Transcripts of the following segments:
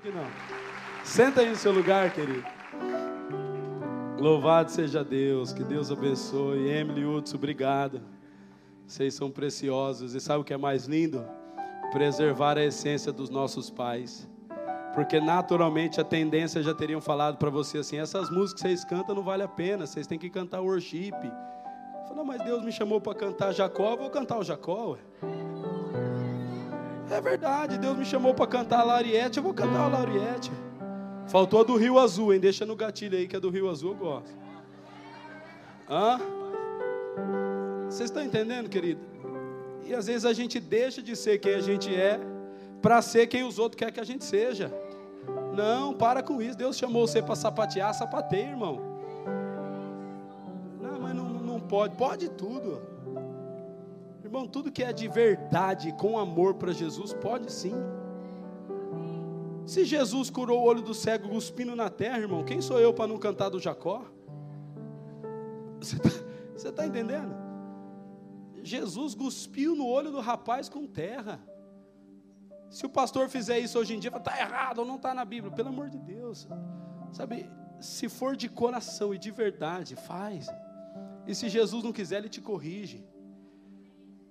Aqui não. Senta aí no seu lugar, querido. Louvado seja Deus, que Deus abençoe. Emily Hudson, obrigado. Vocês são preciosos. E sabe o que é mais lindo? Preservar a essência dos nossos pais. Porque naturalmente a tendência já teriam falado para você assim: essas músicas que vocês cantam não vale a pena, vocês têm que cantar worship. Falou, mas Deus me chamou para cantar Jacó, vou cantar o Jacó. Ué. É verdade, Deus me chamou para cantar a Lariete, eu vou cantar a Lariete. Faltou a do Rio Azul, hein? Deixa no gatilho aí que a do Rio Azul eu gosto. Hã? Vocês estão entendendo, querido? E às vezes a gente deixa de ser quem a gente é para ser quem os outros querem que a gente seja. Não, para com isso. Deus chamou você para sapatear, sapateia, irmão. Não, mas não, não pode. Pode tudo. Irmão, tudo que é de verdade, com amor para Jesus, pode sim. Se Jesus curou o olho do cego cuspindo na terra, irmão, quem sou eu para não cantar do Jacó? Você está tá entendendo? Jesus cuspiu no olho do rapaz com terra. Se o pastor fizer isso hoje em dia, está errado ou não está na Bíblia, pelo amor de Deus. Sabe, se for de coração e de verdade, faz. E se Jesus não quiser, ele te corrige.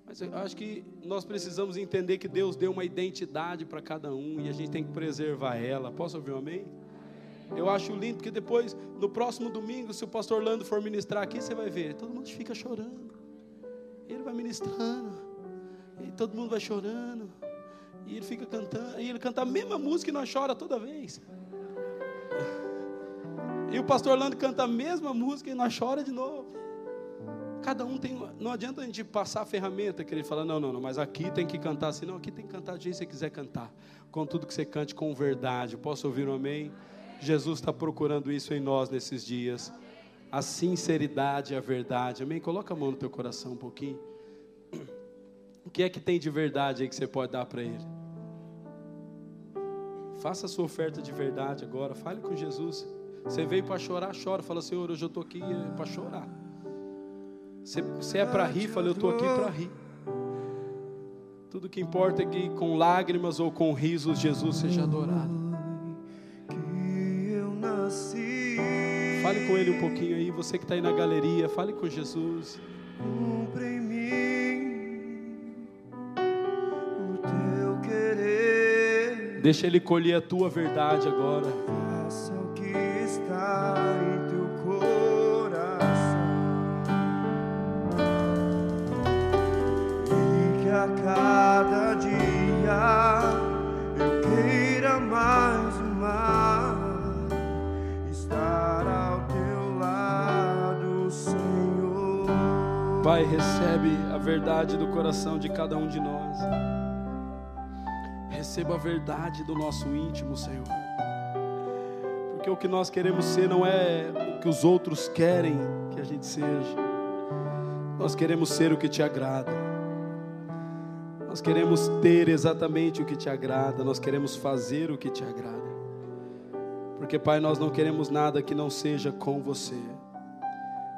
Mas eu acho que nós precisamos entender que Deus deu uma identidade para cada um e a gente tem que preservar ela. Posso ouvir um amém? Eu acho lindo, porque depois, no próximo domingo, se o pastor Lando for ministrar aqui, você vai ver, todo mundo fica chorando. Ele vai ministrando, e todo mundo vai chorando. E ele fica cantando, e ele canta a mesma música e nós chora toda vez. E o pastor Orlando canta a mesma música e nós chora de novo. Cada um tem. Não adianta a gente passar a ferramenta que ele fala, não, não, não, mas aqui tem que cantar assim. Não, aqui tem que cantar do jeito que você quiser cantar. Com tudo que você cante com verdade. Posso ouvir um amém? Jesus está procurando isso em nós nesses dias. A sinceridade a verdade. Amém? Coloca a mão no teu coração um pouquinho. O que é que tem de verdade aí que você pode dar para Ele? Faça a sua oferta de verdade agora. Fale com Jesus. Você veio para chorar, chora. Fala, Senhor, hoje eu estou aqui eh, para chorar. Se, é para rir, fala, eu estou aqui para rir. Tudo que importa é que com lágrimas ou com risos Jesus seja adorado. Fale com Ele um pouquinho aí. Você que está aí na galeria, fale com Jesus. Deixa Ele colher a tua verdade agora. Faça o que está em a cada dia eu queira mais e mais estar ao teu lado, Senhor. Pai, recebe a verdade do coração de cada um de nós. Receba a verdade do nosso íntimo, Senhor. Porque o que nós queremos ser não é o que os outros querem que a gente seja. Nós queremos ser o que te agrada. Nós queremos ter exatamente o que te agrada. Nós queremos fazer o que te agrada. Porque, Pai, nós não queremos nada que não seja com você.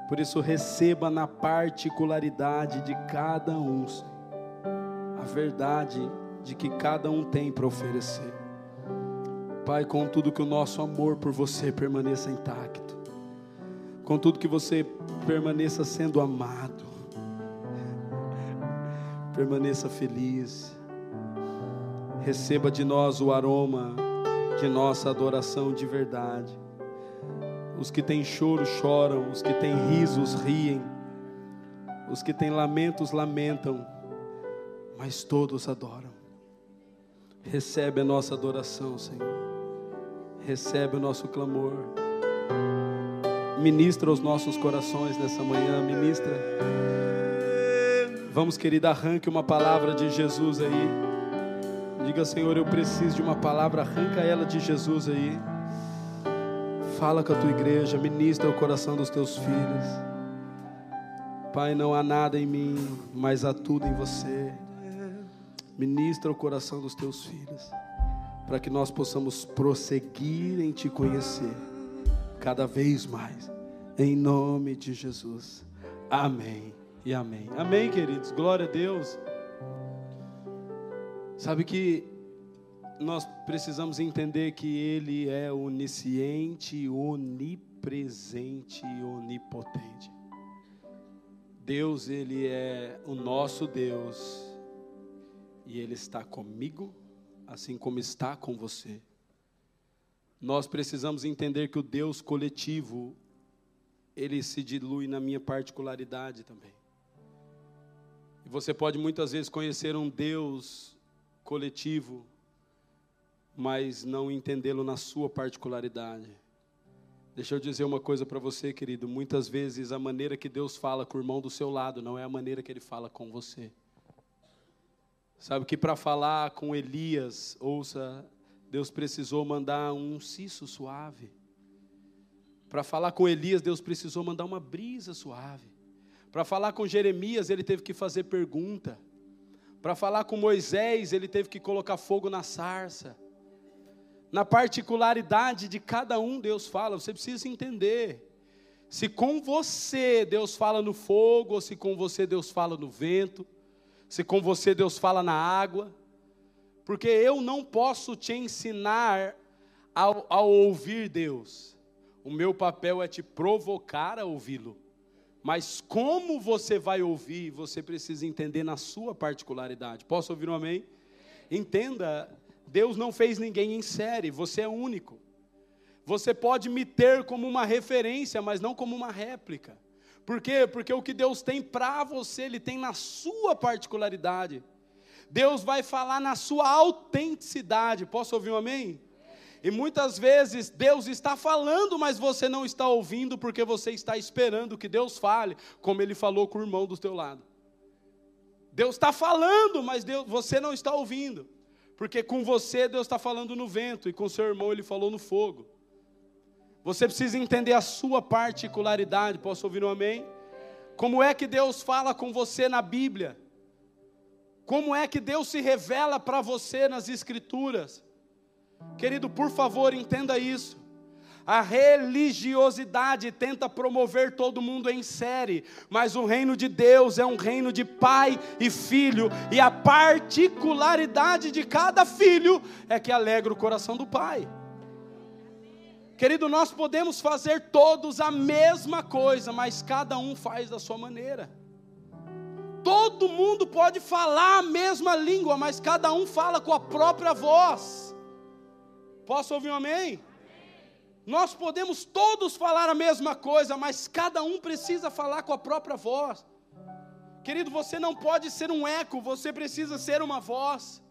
Por isso, receba na particularidade de cada um a verdade de que cada um tem para oferecer. Pai, contudo que o nosso amor por você permaneça intacto, contudo que você permaneça sendo amado, permaneça feliz, receba de nós o aroma de nossa adoração de verdade. Os que têm choro choram, os que têm risos riem, os que têm lamentos lamentam, mas todos adoram. Recebe a nossa adoração, Senhor. Recebe o nosso clamor. Ministra os nossos corações nessa manhã, ministra. Vamos, querida, arranque uma palavra de Jesus aí. Diga, Senhor, eu preciso de uma palavra, arranca ela de Jesus aí. Fala com a tua igreja, ministra o coração dos teus filhos. Pai, não há nada em mim, mas há tudo em você. Ministra o coração dos teus filhos, para que nós possamos prosseguir em te conhecer cada vez mais, em nome de Jesus. Amém e amém. Amém, queridos. Glória a Deus. Sabe que nós precisamos entender que Ele é onisciente, onipresente e onipotente. Deus, Ele é o nosso Deus, e Ele está comigo, assim como está com você. Nós precisamos entender que o Deus coletivo, Ele se dilui na minha particularidade também. Você pode muitas vezes conhecer um Deus coletivo, mas não entendê-lo na sua particularidade. Deixa eu dizer uma coisa para você, querido. Muitas vezes a maneira que Deus fala com o irmão do seu lado não é a maneira que ele fala com você. Sabe que para falar com Elias, ouça, Deus precisou mandar um cisso suave. Para falar com Elias, Deus precisou mandar uma brisa suave. Para falar com Jeremias, ele teve que fazer pergunta. Para falar com Moisés, ele teve que colocar fogo na sarça na particularidade de cada um Deus fala, você precisa entender. Se com você Deus fala no fogo, ou se com você Deus fala no vento, se com você Deus fala na água, porque eu não posso te ensinar ao, ao ouvir Deus, o meu papel é te provocar a ouvi-lo, mas como você vai ouvir, você precisa entender na sua particularidade. Posso ouvir um amém? Entenda Deus não fez ninguém em série, você é único. Você pode me ter como uma referência, mas não como uma réplica. Por quê? Porque o que Deus tem para você, Ele tem na sua particularidade. Deus vai falar na sua autenticidade. Posso ouvir um amém? E muitas vezes Deus está falando, mas você não está ouvindo porque você está esperando que Deus fale, como Ele falou com o irmão do teu lado. Deus está falando, mas Deus, você não está ouvindo. Porque com você Deus está falando no vento e com seu irmão ele falou no fogo. Você precisa entender a sua particularidade. Posso ouvir um amém? Como é que Deus fala com você na Bíblia? Como é que Deus se revela para você nas Escrituras? Querido, por favor, entenda isso. A religiosidade tenta promover todo mundo em série, mas o reino de Deus é um reino de pai e filho, e a particularidade de cada filho é que alegra o coração do pai. Querido, nós podemos fazer todos a mesma coisa, mas cada um faz da sua maneira. Todo mundo pode falar a mesma língua, mas cada um fala com a própria voz. Posso ouvir um amém? Nós podemos todos falar a mesma coisa, mas cada um precisa falar com a própria voz. Querido, você não pode ser um eco, você precisa ser uma voz.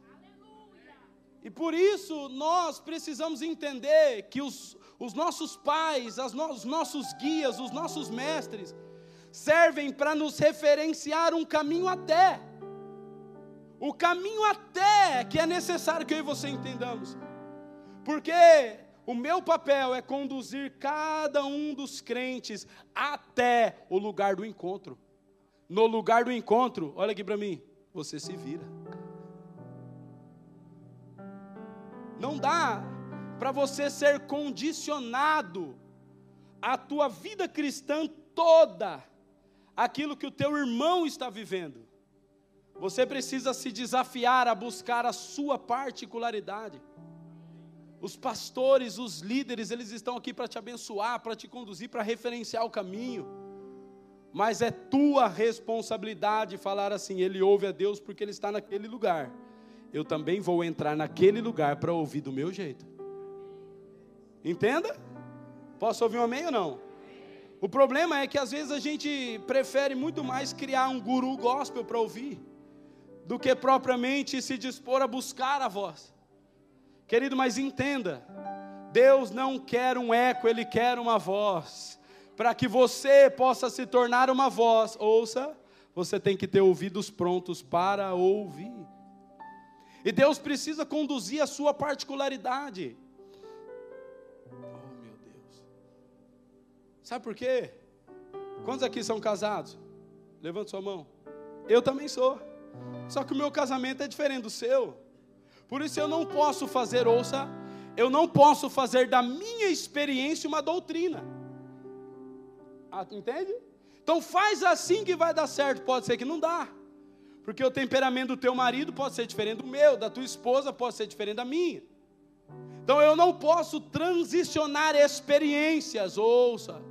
E por isso nós precisamos entender que os, os nossos pais, no, os nossos guias, os nossos mestres, servem para nos referenciar um caminho até. O caminho até que é necessário que eu e você entendamos. Porque o meu papel é conduzir cada um dos crentes até o lugar do encontro. No lugar do encontro, olha aqui para mim, você se vira. Não dá para você ser condicionado a tua vida cristã toda aquilo que o teu irmão está vivendo. Você precisa se desafiar a buscar a sua particularidade. Os pastores, os líderes, eles estão aqui para te abençoar, para te conduzir, para referenciar o caminho. Mas é tua responsabilidade falar assim: ele ouve a Deus porque ele está naquele lugar. Eu também vou entrar naquele lugar para ouvir do meu jeito. Entenda? Posso ouvir um amém ou não? O problema é que às vezes a gente prefere muito mais criar um guru gospel para ouvir, do que propriamente se dispor a buscar a voz. Querido, mas entenda: Deus não quer um eco, Ele quer uma voz. Para que você possa se tornar uma voz, ouça, você tem que ter ouvidos prontos para ouvir. E Deus precisa conduzir a sua particularidade. Oh, meu Deus. Sabe por quê? Quantos aqui são casados? Levante sua mão. Eu também sou. Só que o meu casamento é diferente do seu. Por isso eu não posso fazer, ouça, eu não posso fazer da minha experiência uma doutrina. Ah, entende? Então faz assim que vai dar certo, pode ser que não dá. Porque o temperamento do teu marido pode ser diferente do meu, da tua esposa pode ser diferente da minha. Então eu não posso transicionar experiências, ouça.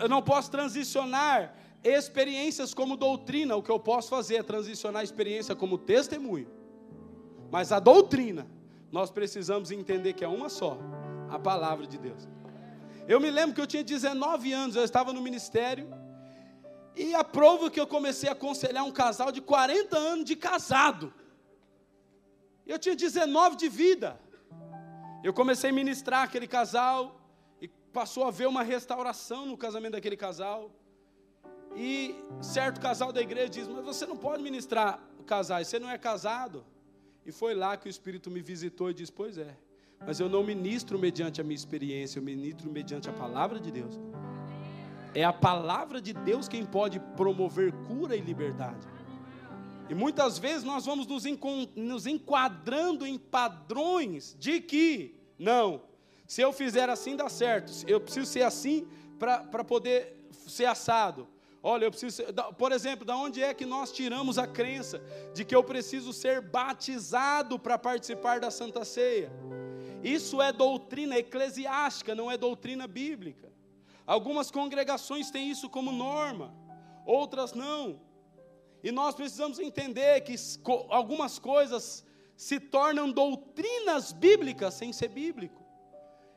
Eu não posso transicionar experiências como doutrina. O que eu posso fazer é transicionar a experiência como testemunho. Mas a doutrina, nós precisamos entender que é uma só, a palavra de Deus. Eu me lembro que eu tinha 19 anos, eu estava no ministério, e a prova que eu comecei a aconselhar um casal de 40 anos de casado. Eu tinha 19 de vida. Eu comecei a ministrar aquele casal, e passou a haver uma restauração no casamento daquele casal. E certo casal da igreja diz: Mas você não pode ministrar casais, você não é casado. E foi lá que o Espírito me visitou e disse: Pois é, mas eu não ministro mediante a minha experiência, eu ministro mediante a palavra de Deus. É a palavra de Deus quem pode promover cura e liberdade. E muitas vezes nós vamos nos, nos enquadrando em padrões de que, não, se eu fizer assim dá certo, eu preciso ser assim para poder ser assado. Olha, eu preciso, por exemplo, da onde é que nós tiramos a crença de que eu preciso ser batizado para participar da Santa Ceia? Isso é doutrina eclesiástica, não é doutrina bíblica. Algumas congregações têm isso como norma, outras não. E nós precisamos entender que algumas coisas se tornam doutrinas bíblicas sem ser bíblico.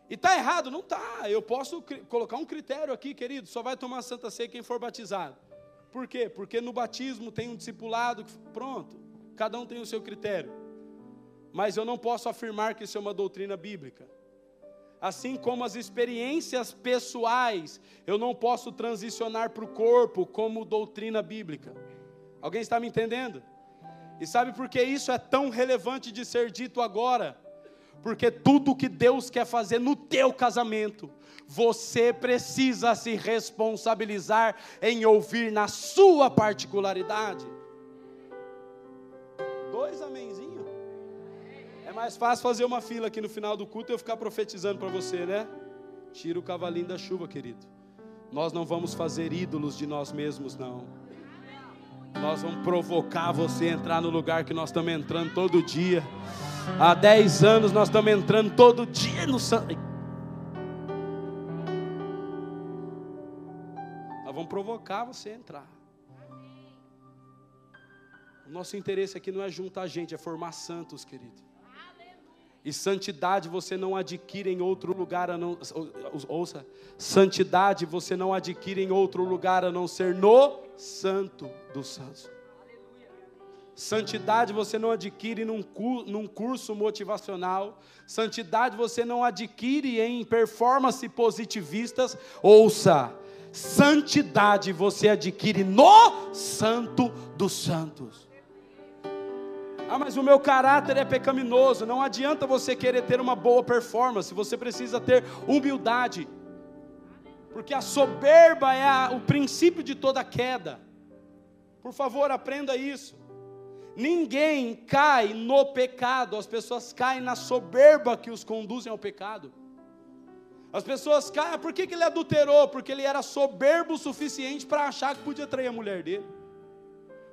E está errado? Não está. Eu posso colocar um critério aqui, querido: só vai tomar Santa Ceia quem for batizado. Por quê? Porque no batismo tem um discipulado, pronto, cada um tem o seu critério. Mas eu não posso afirmar que isso é uma doutrina bíblica. Assim como as experiências pessoais, eu não posso transicionar para o corpo como doutrina bíblica. Alguém está me entendendo? E sabe por que isso é tão relevante de ser dito agora? Porque tudo que Deus quer fazer no teu casamento, você precisa se responsabilizar em ouvir na sua particularidade. Dois amenzinhos. É mais fácil fazer uma fila aqui no final do culto e eu ficar profetizando para você, né? Tira o cavalinho da chuva, querido. Nós não vamos fazer ídolos de nós mesmos, não. Nós vamos provocar você a entrar no lugar que nós estamos entrando todo dia. Há 10 anos nós estamos entrando todo dia no santo. Nós vamos provocar você a entrar. O nosso interesse aqui não é juntar gente, é formar santos, querido. E santidade você não adquire em outro lugar a não ouça, santidade você não adquire em outro lugar a não ser no santo dos santos. Santidade você não adquire num, num curso motivacional. Santidade você não adquire em performance positivistas. Ouça, santidade você adquire no Santo dos Santos. Ah, mas o meu caráter é pecaminoso. Não adianta você querer ter uma boa performance, você precisa ter humildade. Porque a soberba é a, o princípio de toda queda. Por favor, aprenda isso. Ninguém cai no pecado, as pessoas caem na soberba que os conduzem ao pecado. As pessoas caem, ah, por que, que ele adulterou? Porque ele era soberbo o suficiente para achar que podia trair a mulher dele.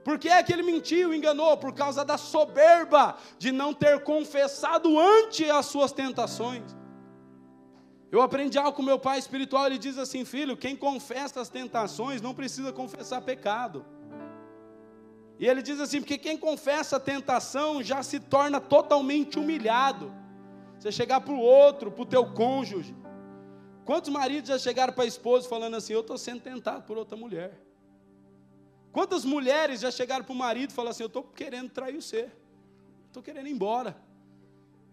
Por que é que ele mentiu, enganou? Por causa da soberba de não ter confessado ante as suas tentações. Eu aprendi algo com meu pai espiritual, ele diz assim: filho, quem confessa as tentações não precisa confessar pecado. E ele diz assim: porque quem confessa a tentação já se torna totalmente humilhado. Você chegar para o outro, para o teu cônjuge. Quantos maridos já chegaram para a esposa falando assim: eu estou sendo tentado por outra mulher? Quantas mulheres já chegaram para o marido e falaram assim: eu estou querendo trair você, estou querendo ir embora?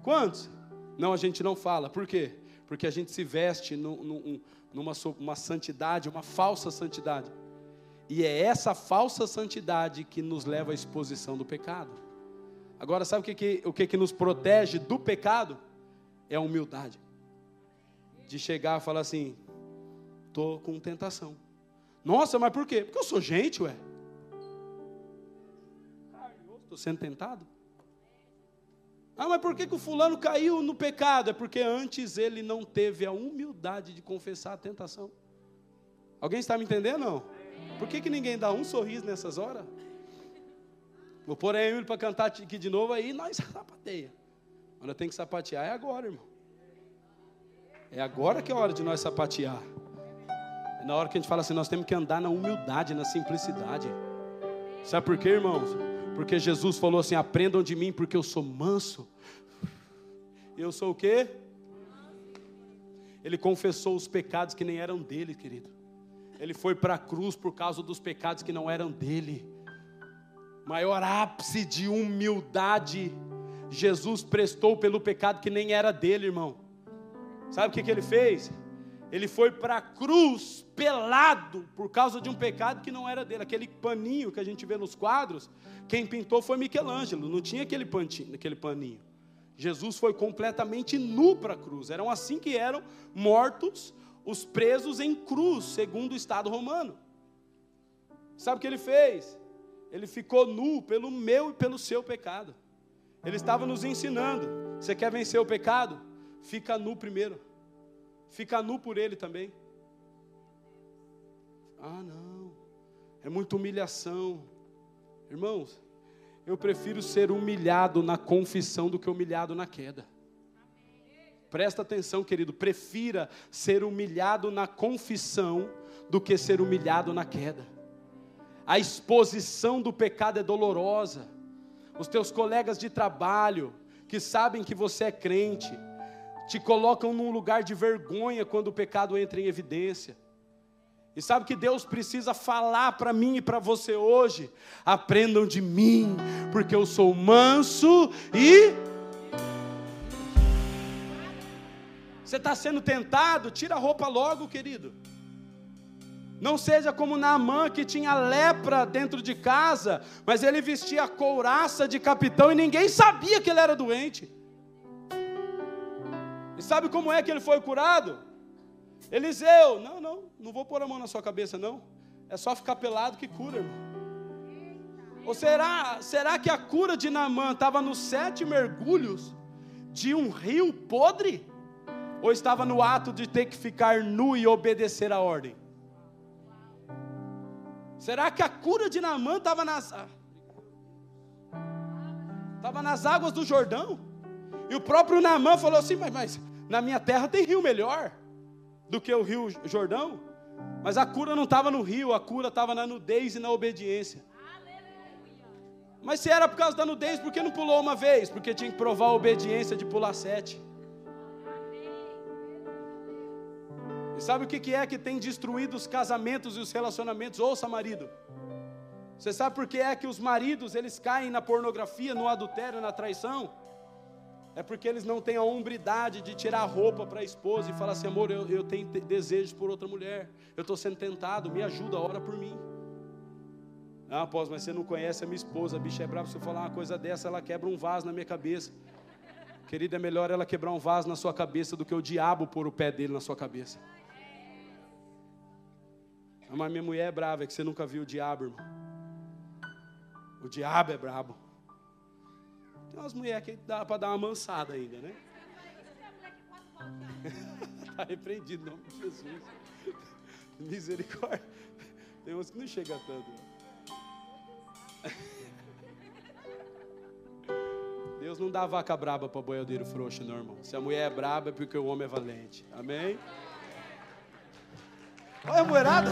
Quantos? Não, a gente não fala. Por quê? Porque a gente se veste numa uma santidade, uma falsa santidade. E é essa falsa santidade que nos leva à exposição do pecado. Agora, sabe o que, que, o que, que nos protege do pecado? É a humildade. De chegar e falar assim: estou com tentação. Nossa, mas por quê? Porque eu sou gente, ué. Estou sendo tentado? Ah, mas por que, que o fulano caiu no pecado? É porque antes ele não teve a humildade de confessar a tentação. Alguém está me entendendo? Não? Por que, que ninguém dá um sorriso nessas horas? Vou pôr a Emily para cantar aqui de novo aí, nós sapateia. Quando tem que sapatear é agora, irmão. É agora que é a hora de nós sapatear. É na hora que a gente fala assim, nós temos que andar na humildade, na simplicidade. Sabe por quê, irmãos? Porque Jesus falou assim: aprendam de mim, porque eu sou manso. Eu sou o quê? Ele confessou os pecados que nem eram dele, querido. Ele foi para a cruz por causa dos pecados que não eram dele. Maior ápice de humildade, Jesus prestou pelo pecado que nem era dele, irmão. Sabe o que, que ele fez? Ele foi para a cruz pelado por causa de um pecado que não era dele. Aquele paninho que a gente vê nos quadros, quem pintou foi Michelangelo, não tinha aquele, pantinho, aquele paninho. Jesus foi completamente nu para a cruz. Eram assim que eram mortos os presos em cruz, segundo o Estado romano. Sabe o que ele fez? Ele ficou nu pelo meu e pelo seu pecado. Ele estava nos ensinando. Você quer vencer o pecado? Fica nu primeiro. Fica nu por ele também. Ah, não. É muita humilhação. Irmãos, eu prefiro ser humilhado na confissão do que humilhado na queda. Presta atenção, querido. Prefira ser humilhado na confissão do que ser humilhado na queda. A exposição do pecado é dolorosa. Os teus colegas de trabalho, que sabem que você é crente, te colocam num lugar de vergonha quando o pecado entra em evidência. E sabe que Deus precisa falar para mim e para você hoje? Aprendam de mim, porque eu sou manso e. Você está sendo tentado? Tira a roupa logo, querido. Não seja como Naamã que tinha lepra dentro de casa, mas ele vestia a couraça de capitão e ninguém sabia que ele era doente. E sabe como é que ele foi curado? Eliseu, não, não, não vou pôr a mão na sua cabeça, não. É só ficar pelado que cura, irmão. Ou será, será que a cura de Naamã estava nos sete mergulhos de um rio podre? Ou estava no ato de ter que ficar nu e obedecer a ordem? Será que a cura de Naamã estava nas, estava nas águas do Jordão? E o próprio Naamã falou assim: mas, mas na minha terra tem rio melhor do que o rio Jordão. Mas a cura não estava no rio, a cura estava na nudez e na obediência. Mas se era por causa da nudez, por que não pulou uma vez? Porque tinha que provar a obediência de pular sete. E sabe o que é que tem destruído os casamentos e os relacionamentos? Ouça, marido. Você sabe por que é que os maridos eles caem na pornografia, no adultério, na traição? É porque eles não têm a hombridade de tirar a roupa para a esposa e falar assim: amor, eu, eu tenho desejos por outra mulher, eu estou sendo tentado, me ajuda, ora por mim. Ah, após, mas você não conhece a minha esposa, a bicha é brava. Se eu falar uma coisa dessa, ela quebra um vaso na minha cabeça. Querida, é melhor ela quebrar um vaso na sua cabeça do que o diabo pôr o pé dele na sua cabeça. Mas minha mulher é brava, é que você nunca viu o diabo, irmão. O diabo é brabo. Tem umas mulheres que dá para dar uma mansada ainda, né? Está repreendido em nome de Jesus. Misericórdia. Tem uns que não chega tanto. Deus não dá vaca braba para boiadeiro frouxo, não, irmão. Se a mulher é braba é porque o homem é valente. Amém? Olha a moerada.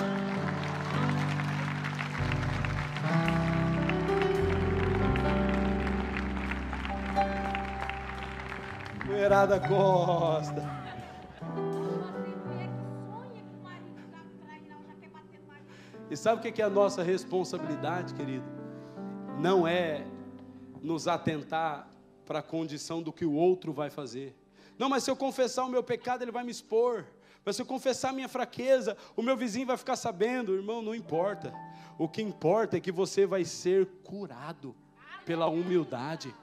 Mulherada gosta. E sabe o que é a nossa responsabilidade, querido? Não é nos atentar para a condição do que o outro vai fazer. Não, mas se eu confessar o meu pecado, ele vai me expor. Mas se eu confessar minha fraqueza, o meu vizinho vai ficar sabendo. Irmão, não importa. O que importa é que você vai ser curado pela humildade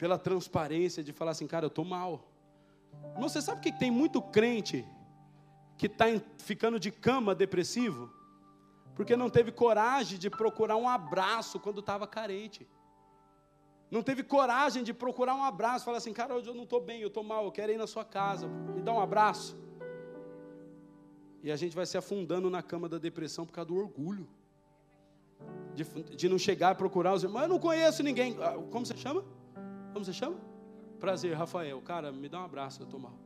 pela transparência de falar assim, cara, eu estou mal. Irmão, você sabe que tem muito crente que está ficando de cama depressivo? Porque não teve coragem de procurar um abraço quando estava carente. Não teve coragem de procurar um abraço, falar assim, cara, hoje eu não estou bem, eu estou mal, eu quero ir na sua casa, me dá um abraço. E a gente vai se afundando na cama da depressão por causa do orgulho de, de não chegar a procurar os irmãos. Eu não conheço ninguém. Ah, como você chama? Como você chama? Prazer, Rafael. Cara, me dá um abraço, eu estou mal.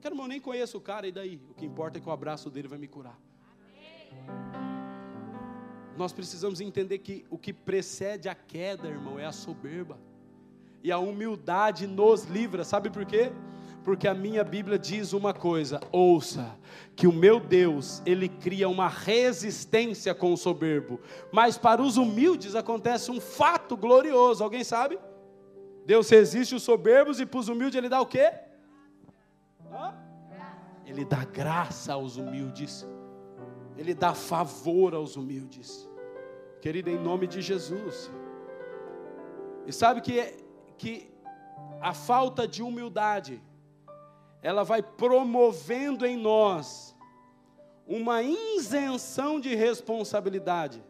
Quero, irmão, nem conheço o cara, e daí? O que importa é que o abraço dele vai me curar. Nós precisamos entender que o que precede a queda, irmão, é a soberba. E a humildade nos livra. Sabe por quê? porque a minha Bíblia diz uma coisa: ouça, que o meu Deus, ele cria uma resistência com o soberbo, mas para os humildes acontece um fato glorioso, alguém sabe? Deus resiste os soberbos e para os humildes ele dá o quê? Ele dá graça aos humildes, ele dá favor aos humildes, querido, em nome de Jesus. E sabe que, que a falta de humildade, ela vai promovendo em nós uma isenção de responsabilidade.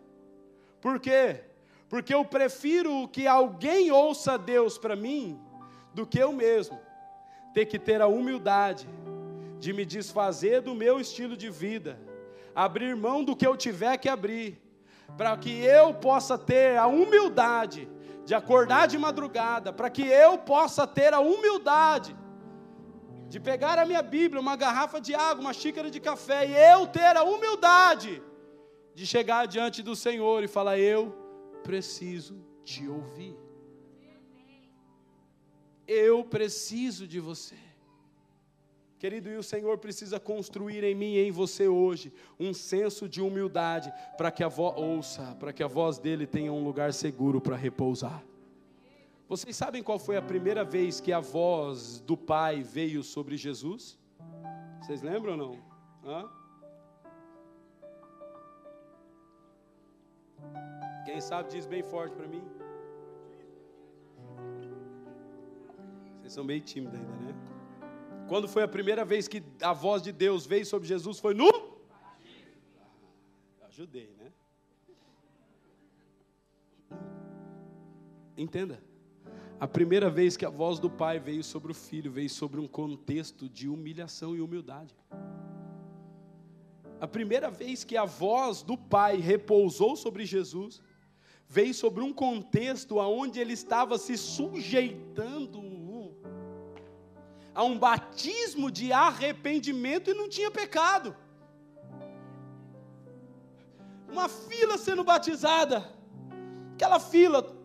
Por quê? Porque eu prefiro que alguém ouça Deus para mim do que eu mesmo ter que ter a humildade de me desfazer do meu estilo de vida, abrir mão do que eu tiver que abrir, para que eu possa ter a humildade de acordar de madrugada, para que eu possa ter a humildade de pegar a minha Bíblia, uma garrafa de água, uma xícara de café, e eu ter a humildade de chegar diante do Senhor e falar: Eu preciso te ouvir. Eu preciso de você. Querido, e o Senhor precisa construir em mim e em você hoje um senso de humildade para que a voz ouça, para que a voz dele tenha um lugar seguro para repousar. Vocês sabem qual foi a primeira vez que a voz do Pai veio sobre Jesus? Vocês lembram ou não? Hã? Quem sabe diz bem forte para mim. Vocês são meio tímidos ainda, né? Quando foi a primeira vez que a voz de Deus veio sobre Jesus? Foi no. Ajudei, né? Entenda. A primeira vez que a voz do Pai veio sobre o Filho, veio sobre um contexto de humilhação e humildade. A primeira vez que a voz do Pai repousou sobre Jesus, veio sobre um contexto onde ele estava se sujeitando a um batismo de arrependimento e não tinha pecado. Uma fila sendo batizada, aquela fila,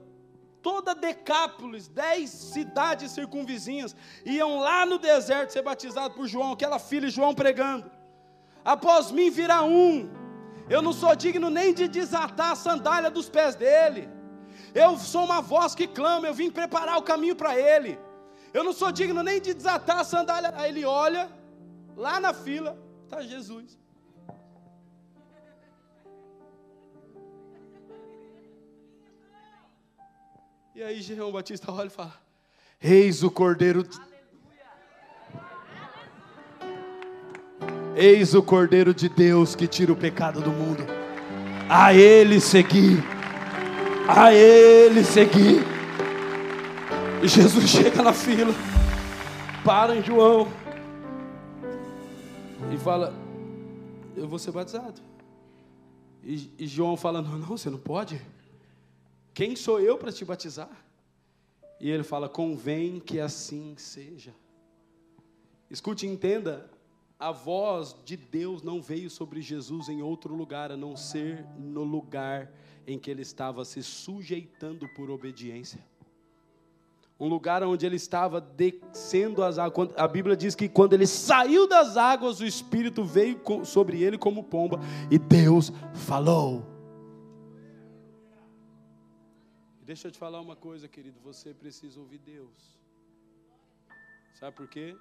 toda Decápolis, dez cidades circunvizinhas, iam lá no deserto ser batizados por João, aquela filha de João pregando. Após mim virá um, eu não sou digno nem de desatar a sandália dos pés dele. Eu sou uma voz que clama, eu vim preparar o caminho para ele. Eu não sou digno nem de desatar a sandália. Aí ele olha, lá na fila, está Jesus. E aí João Batista olha e fala: Eis o Cordeiro. De... Eis o Cordeiro de Deus que tira o pecado do mundo. A Ele seguir. A Ele seguir. E Jesus chega na fila, para em João e fala: Eu vou ser batizado. E, e João fala: Não, não, você não pode. Quem sou eu para te batizar? E ele fala: convém que assim seja. Escute e entenda: a voz de Deus não veio sobre Jesus em outro lugar, a não ser no lugar em que ele estava se sujeitando por obediência. Um lugar onde ele estava descendo as águas. A Bíblia diz que quando ele saiu das águas, o Espírito veio sobre ele como pomba e Deus falou. Deixa eu te falar uma coisa, querido. Você precisa ouvir Deus. Sabe por quê?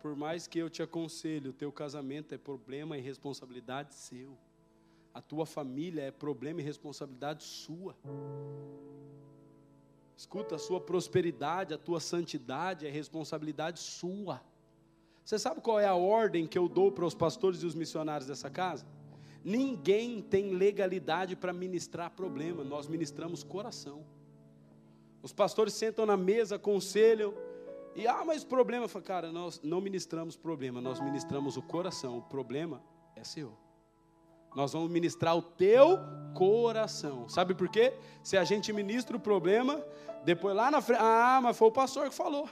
Por mais que eu te aconselhe, o teu casamento é problema e responsabilidade seu. A tua família é problema e responsabilidade sua. Escuta, a sua prosperidade, a tua santidade é responsabilidade sua. Você sabe qual é a ordem que eu dou para os pastores e os missionários dessa casa? Ninguém tem legalidade para ministrar problema, nós ministramos coração. Os pastores sentam na mesa, aconselham, e ah, mas problema, cara, nós não ministramos problema, nós ministramos o coração, o problema é seu. Nós vamos ministrar o teu coração. Sabe por quê? Se a gente ministra o problema, depois lá na frente, ah, mas foi o pastor que falou.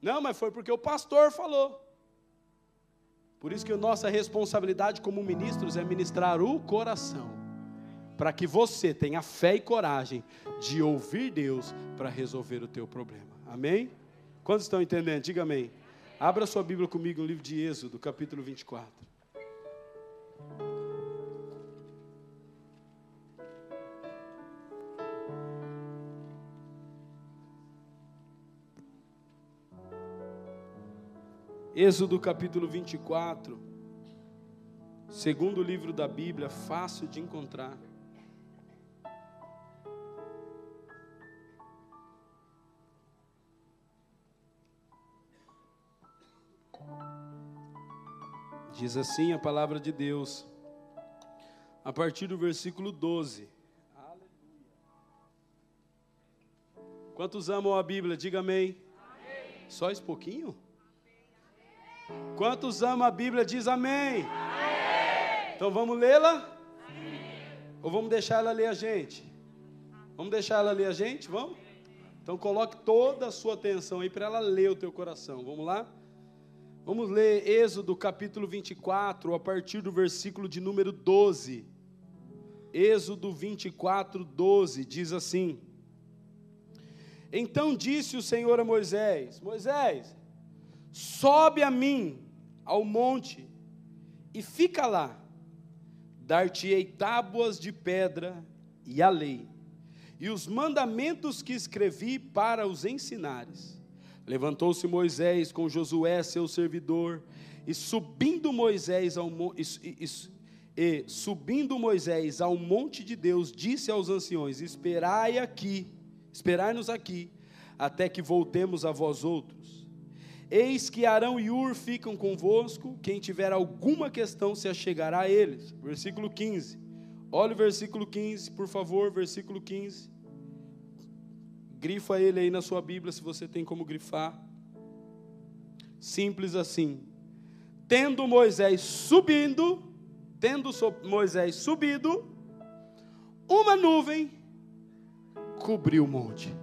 Não, mas foi porque o pastor falou. Por isso que a nossa responsabilidade como ministros é ministrar o coração, para que você tenha fé e coragem de ouvir Deus para resolver o teu problema. Amém? Quantos estão entendendo? Diga amém. Abra sua Bíblia comigo no livro de Êxodo, capítulo 24. Êxodo capítulo 24, segundo livro da Bíblia, fácil de encontrar. Diz assim a palavra de Deus, a partir do versículo 12. Quantos amam a Bíblia? Diga amém. amém. Só esse pouquinho? Quantos amam a Bíblia? Diz amém. amém. Então vamos lê-la? Ou vamos deixar ela ler a gente? Vamos deixar ela ler a gente? Vamos? Então coloque toda a sua atenção aí para ela ler o teu coração. Vamos lá? Vamos ler Êxodo capítulo 24, a partir do versículo de número 12. Êxodo 24, 12, diz assim: Então disse o Senhor a Moisés: Moisés, Sobe a mim ao monte e fica lá. Dar-te-ei tábuas de pedra e a lei, e os mandamentos que escrevi para os ensinares. Levantou-se Moisés com Josué, seu servidor, e subindo Moisés ao e, e, e, subindo Moisés ao monte de Deus, disse aos anciões: Esperai aqui, esperai-nos aqui, até que voltemos a vós outros. Eis que Arão e Ur ficam convosco, quem tiver alguma questão se achegará a eles. Versículo 15. Olha o versículo 15, por favor, versículo 15. Grifa ele aí na sua Bíblia, se você tem como grifar. Simples assim. Tendo Moisés subindo, tendo Moisés subido, uma nuvem cobriu o monte.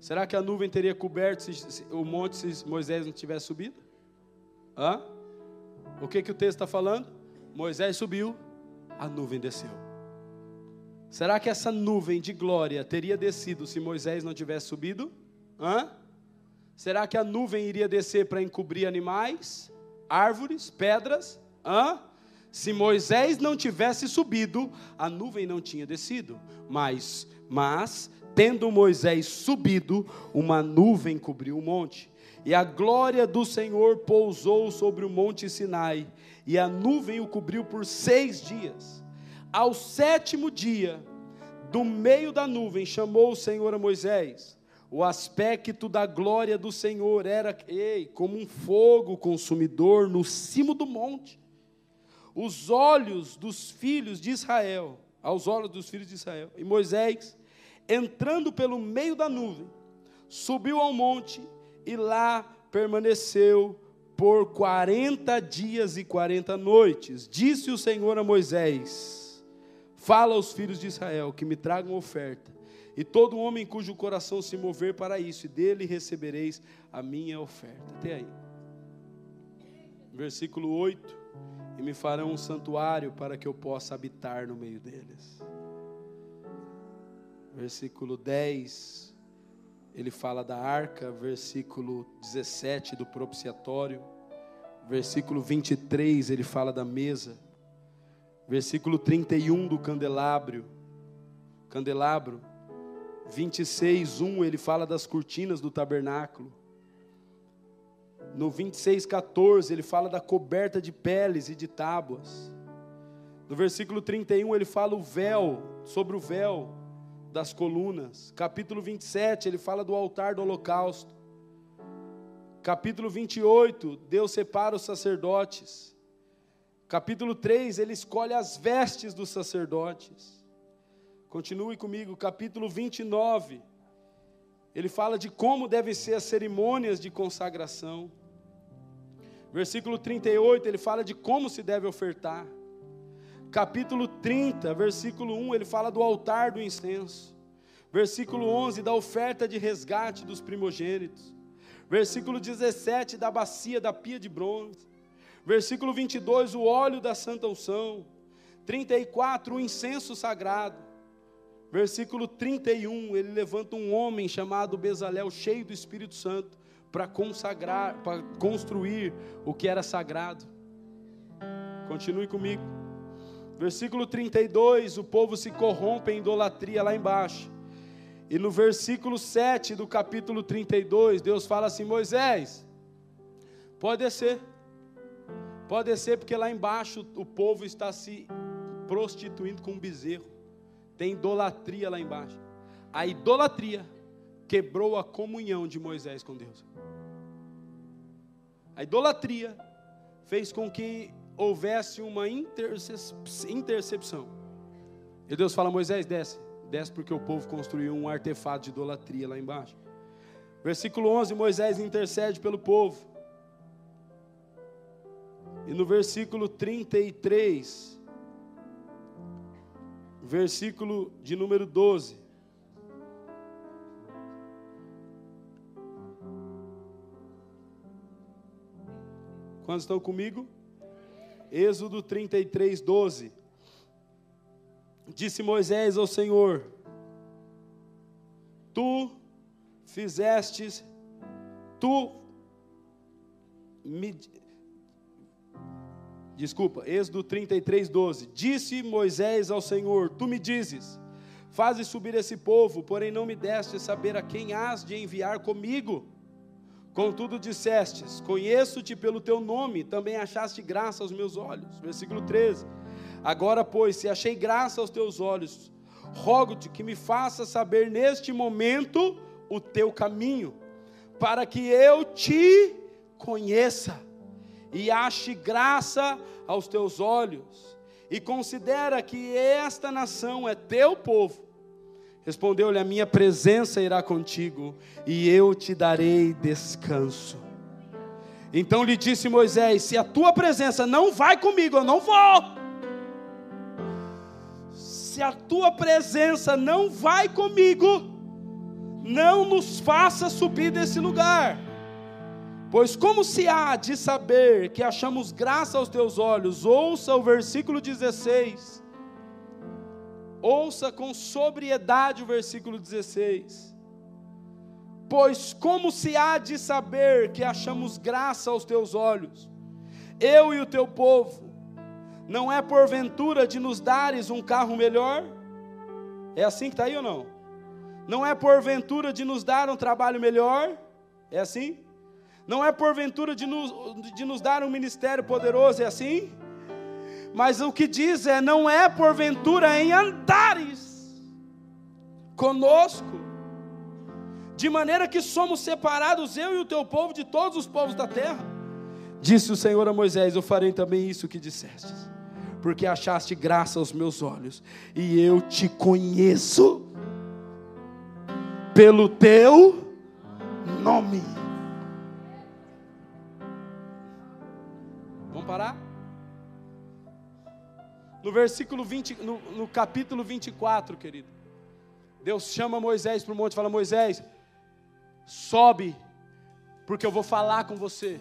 Será que a nuvem teria coberto se, se, o monte se Moisés não tivesse subido? Hã? O que, que o texto está falando? Moisés subiu, a nuvem desceu. Será que essa nuvem de glória teria descido se Moisés não tivesse subido? Hã? Será que a nuvem iria descer para encobrir animais, árvores, pedras? Hã? Se Moisés não tivesse subido, a nuvem não tinha descido. Mas, mas Tendo Moisés subido, uma nuvem cobriu o monte, e a glória do Senhor pousou sobre o monte Sinai, e a nuvem o cobriu por seis dias. Ao sétimo dia, do meio da nuvem, chamou o Senhor a Moisés. O aspecto da glória do Senhor era ei, como um fogo consumidor no cimo do monte. Os olhos dos filhos de Israel, aos olhos dos filhos de Israel, e Moisés entrando pelo meio da nuvem, subiu ao monte e lá permaneceu por 40 dias e 40 noites. Disse o Senhor a Moisés: Fala aos filhos de Israel que me tragam oferta, e todo homem cujo coração se mover para isso, e dele recebereis a minha oferta. Até aí. Versículo 8: E me farão um santuário para que eu possa habitar no meio deles versículo 10, ele fala da arca, versículo 17 do propiciatório, versículo 23 ele fala da mesa, versículo 31 do candelabro, candelabro, 26, 1 ele fala das cortinas do tabernáculo, no 26, 14 ele fala da coberta de peles e de tábuas, no versículo 31 ele fala o véu, sobre o véu, das colunas. Capítulo 27, ele fala do altar do holocausto. Capítulo 28, Deus separa os sacerdotes. Capítulo 3, ele escolhe as vestes dos sacerdotes. Continue comigo, capítulo 29. Ele fala de como devem ser as cerimônias de consagração. Versículo 38, ele fala de como se deve ofertar. Capítulo 30, versículo 1, ele fala do altar do incenso. Versículo 11, da oferta de resgate dos primogênitos. Versículo 17, da bacia da pia de bronze. Versículo 22, o óleo da santa unção. 34, o incenso sagrado. Versículo 31, ele levanta um homem chamado Bezalel, cheio do Espírito Santo, para consagrar, para construir o que era sagrado. Continue comigo. Versículo 32, o povo se corrompe em idolatria lá embaixo. E no versículo 7 do capítulo 32, Deus fala assim: Moisés, pode descer, pode descer, porque lá embaixo o povo está se prostituindo com um bezerro, tem idolatria lá embaixo. A idolatria quebrou a comunhão de Moisés com Deus. A idolatria fez com que houvesse uma intercepção. E Deus fala: Moisés, desce. Desce porque o povo construiu um artefato de idolatria lá embaixo. Versículo 11: Moisés intercede pelo povo. E no versículo 33, versículo de número 12. Quantos estão comigo? Êxodo 33, 12. Disse Moisés ao Senhor: Tu fizestes, tu me. Desculpa, Êxodo 33, 12. Disse Moisés ao Senhor: Tu me dizes, fazes subir esse povo, porém não me deste saber a quem has de enviar comigo. Contudo dissestes: Conheço-te pelo teu nome, também achaste graça aos meus olhos. Versículo 13. Agora, pois, se achei graça aos teus olhos, rogo-te que me faça saber neste momento o teu caminho, para que eu te conheça e ache graça aos teus olhos, e considera que esta nação é teu povo Respondeu-lhe: A minha presença irá contigo, e eu te darei descanso. Então lhe disse Moisés: Se a tua presença não vai comigo, eu não vou. Se a tua presença não vai comigo, não nos faça subir desse lugar. Pois como se há de saber que achamos graça aos teus olhos? Ouça o versículo 16 Ouça com sobriedade o versículo 16. Pois como se há de saber que achamos graça aos teus olhos, eu e o teu povo, não é porventura de nos dares um carro melhor? É assim que está aí ou não? Não é porventura de nos dar um trabalho melhor? É assim? Não é porventura de nos, de nos dar um ministério poderoso? É assim? Mas o que diz é: não é porventura em andares conosco, de maneira que somos separados, eu e o teu povo, de todos os povos da terra. Disse o Senhor a Moisés: Eu farei também isso que dissestes, porque achaste graça aos meus olhos, e eu te conheço pelo teu nome. Vamos parar? No versículo 20, no, no capítulo 24, querido, Deus chama Moisés para o monte e fala: Moisés, sobe, porque eu vou falar com você.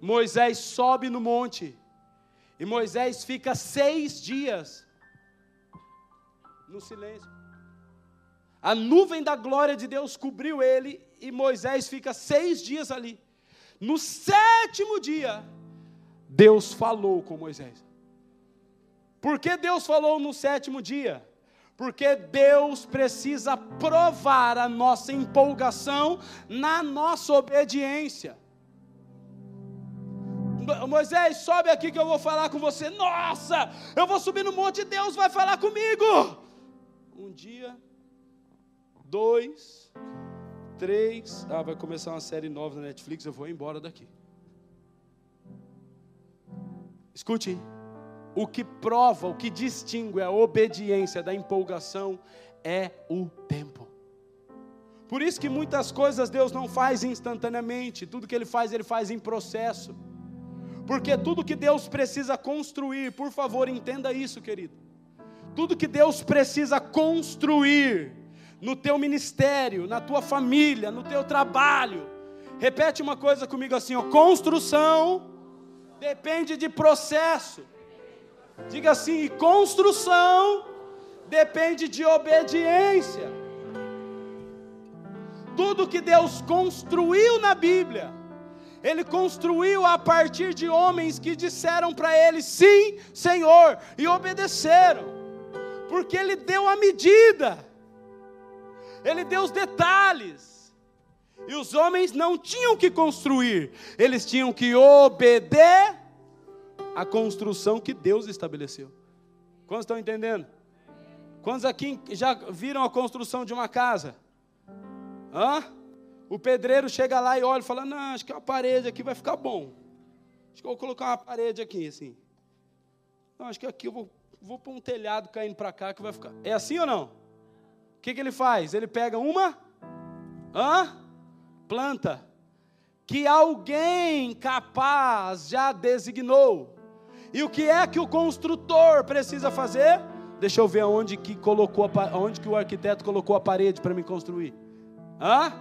Moisés sobe no monte, e Moisés fica seis dias no silêncio. A nuvem da glória de Deus cobriu ele, e Moisés fica seis dias ali. No sétimo dia, Deus falou com Moisés. Por que Deus falou no sétimo dia? Porque Deus precisa provar a nossa empolgação na nossa obediência. Moisés, sobe aqui que eu vou falar com você. Nossa, eu vou subir no monte e Deus vai falar comigo. Um dia, dois, três. Ah, vai começar uma série nova na Netflix. Eu vou embora daqui. Escute o que prova, o que distingue a obediência da empolgação é o tempo. Por isso que muitas coisas Deus não faz instantaneamente, tudo que Ele faz, Ele faz em processo. Porque tudo que Deus precisa construir, por favor, entenda isso, querido. Tudo que Deus precisa construir no teu ministério, na tua família, no teu trabalho. Repete uma coisa comigo assim, ó, construção depende de processo. Diga assim, construção depende de obediência. Tudo que Deus construiu na Bíblia, Ele construiu a partir de homens que disseram para Ele: sim, Senhor, e obedeceram, porque Ele deu a medida, Ele deu os detalhes. E os homens não tinham que construir, eles tinham que obedecer a construção que Deus estabeleceu. Quantos estão entendendo? Quantos aqui já viram a construção de uma casa? Hã? O pedreiro chega lá e olha e fala: Não, acho que uma parede aqui vai ficar bom. Acho que eu vou colocar uma parede aqui, assim. Não, acho que aqui eu vou, vou pôr um telhado caindo para cá que vai ficar. É assim ou não? O que, que ele faz? Ele pega uma hã? planta que alguém capaz já designou. E o que é que o construtor precisa fazer? Deixa eu ver aonde que colocou, aonde que o arquiteto colocou a parede para me construir. Hã?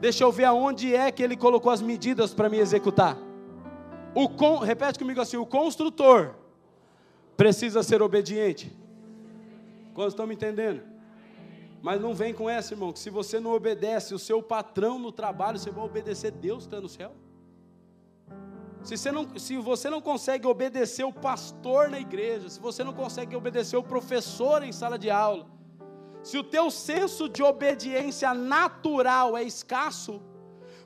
Deixa eu ver aonde é que ele colocou as medidas para me executar. O con, repete comigo assim: o construtor precisa ser obediente. Quantos estão me entendendo? Mas não vem com essa, irmão, que se você não obedece o seu patrão no trabalho, você vai obedecer Deus que está no céu. Se você, não, se você não consegue obedecer o pastor na igreja, se você não consegue obedecer o professor em sala de aula, se o teu senso de obediência natural é escasso,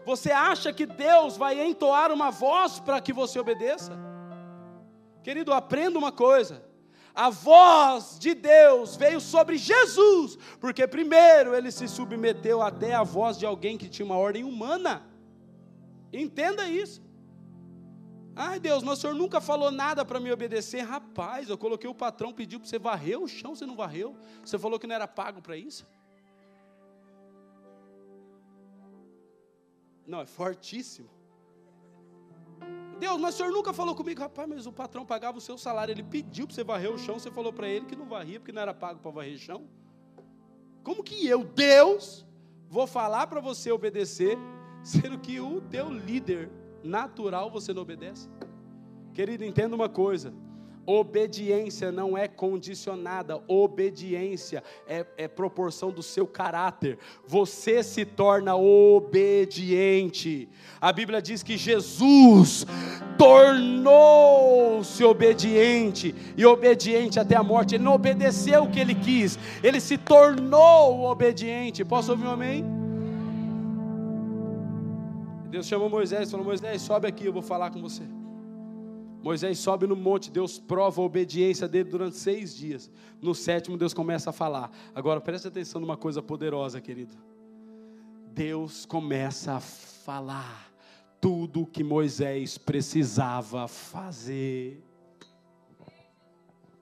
você acha que Deus vai entoar uma voz para que você obedeça? Querido, aprenda uma coisa. A voz de Deus veio sobre Jesus, porque primeiro ele se submeteu até à voz de alguém que tinha uma ordem humana. Entenda isso. Ai Deus, mas o senhor nunca falou nada para me obedecer. Rapaz, eu coloquei o patrão, pediu para você varrer o chão, você não varreu. Você falou que não era pago para isso. Não, é fortíssimo. Deus, mas o senhor nunca falou comigo, rapaz, mas o patrão pagava o seu salário, ele pediu para você varrer o chão, você falou para ele que não varria, porque não era pago para varrer o chão. Como que eu, Deus, vou falar para você obedecer, sendo que o teu líder natural você não obedece? Querido, entenda uma coisa: obediência não é condicionada, obediência é, é, proporção do seu caráter. Você se torna obediente. A Bíblia diz que Jesus tornou-se obediente e obediente até a morte. Ele não obedeceu o que ele quis, ele se tornou obediente. Posso ouvir um amém? Deus chamou Moisés e falou: Moisés, sobe aqui, eu vou falar com você. Moisés sobe no monte, Deus prova a obediência dele durante seis dias. No sétimo, Deus começa a falar. Agora, preste atenção numa coisa poderosa, querido. Deus começa a falar tudo o que Moisés precisava fazer.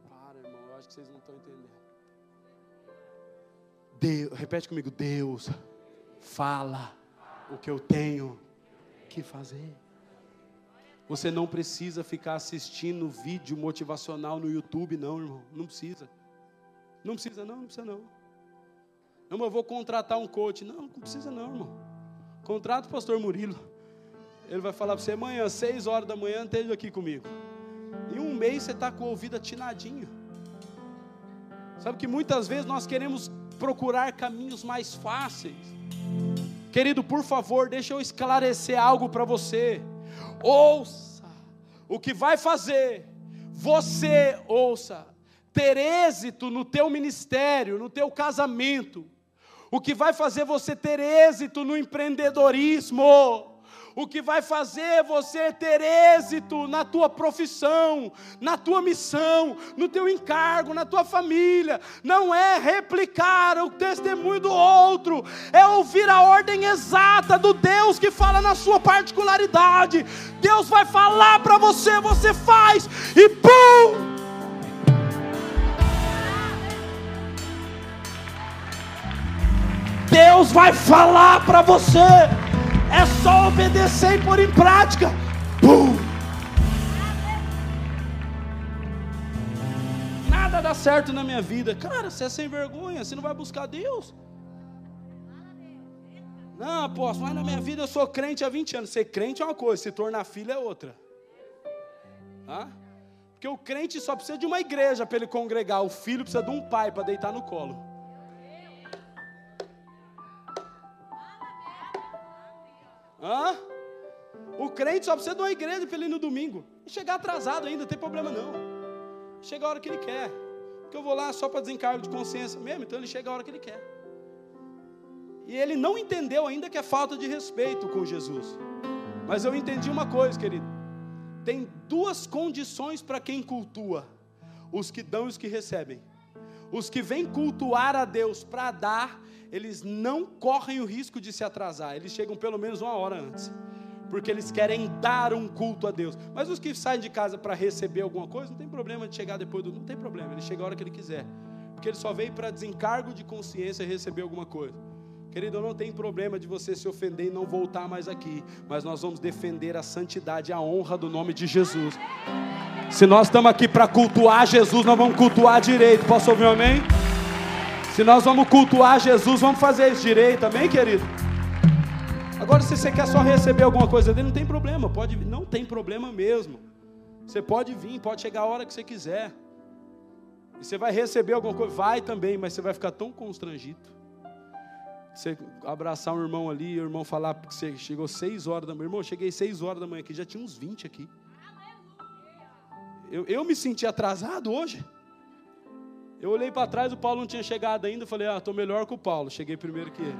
Para, irmão, eu acho que vocês não estão entendendo. Deus, repete comigo: Deus, fala o que eu tenho que fazer. Você não precisa ficar assistindo vídeo motivacional no YouTube, não, irmão. Não precisa. Não precisa, não, não precisa, não. Não, eu vou contratar um coach. Não, não precisa, não, irmão. Contrata o pastor Murilo. Ele vai falar para você amanhã, seis horas da manhã, esteja aqui comigo. Em um mês você está com o ouvido atinadinho. Sabe que muitas vezes nós queremos procurar caminhos mais fáceis. Querido, por favor, deixa eu esclarecer algo para você. Ouça o que vai fazer você ouça ter êxito no teu ministério, no teu casamento. O que vai fazer você ter êxito no empreendedorismo o que vai fazer você ter êxito na tua profissão, na tua missão, no teu encargo, na tua família. Não é replicar o testemunho do outro, é ouvir a ordem exata do Deus que fala na sua particularidade. Deus vai falar para você, você faz e pum! Deus vai falar para você. É só obedecer e pôr em prática. Pum! Nada dá certo na minha vida. Cara, você é sem vergonha, você não vai buscar Deus. Não, apóstolo, mas na minha vida eu sou crente há 20 anos. Ser crente é uma coisa, se tornar filho é outra. Hã? Porque o crente só precisa de uma igreja para ele congregar. O filho precisa de um pai para deitar no colo. Hã? O crente só precisa de uma igreja para ele ir no domingo. E chegar atrasado ainda, não tem problema não. Chega a hora que ele quer. Porque eu vou lá só para desencargo de consciência mesmo, então ele chega a hora que ele quer. E ele não entendeu ainda que é falta de respeito com Jesus. Mas eu entendi uma coisa, querido. Tem duas condições para quem cultua: os que dão e os que recebem. Os que vêm cultuar a Deus para dar, eles não correm o risco de se atrasar, eles chegam pelo menos uma hora antes, porque eles querem dar um culto a Deus. Mas os que saem de casa para receber alguma coisa, não tem problema de chegar depois do. Não tem problema, ele chega a hora que ele quiser, porque ele só veio para desencargo de consciência receber alguma coisa. Querido, não tem problema de você se ofender e não voltar mais aqui, mas nós vamos defender a santidade a honra do nome de Jesus. Se nós estamos aqui para cultuar Jesus, nós vamos cultuar direito. Posso ouvir um amém? Se nós vamos cultuar Jesus, vamos fazer isso direito, amém, querido? Agora, se você quer só receber alguma coisa dele, não tem problema, pode, não tem problema mesmo. Você pode vir, pode chegar a hora que você quiser. E você vai receber alguma coisa, vai também, mas você vai ficar tão constrangido. Você abraçar um irmão ali, o irmão falar que você chegou seis horas da manhã. Irmão, cheguei seis horas da manhã aqui, já tinha uns 20 aqui. Eu, eu me senti atrasado hoje. Eu olhei para trás, o Paulo não tinha chegado ainda. Falei, ah, estou melhor que o Paulo. Cheguei primeiro que ele.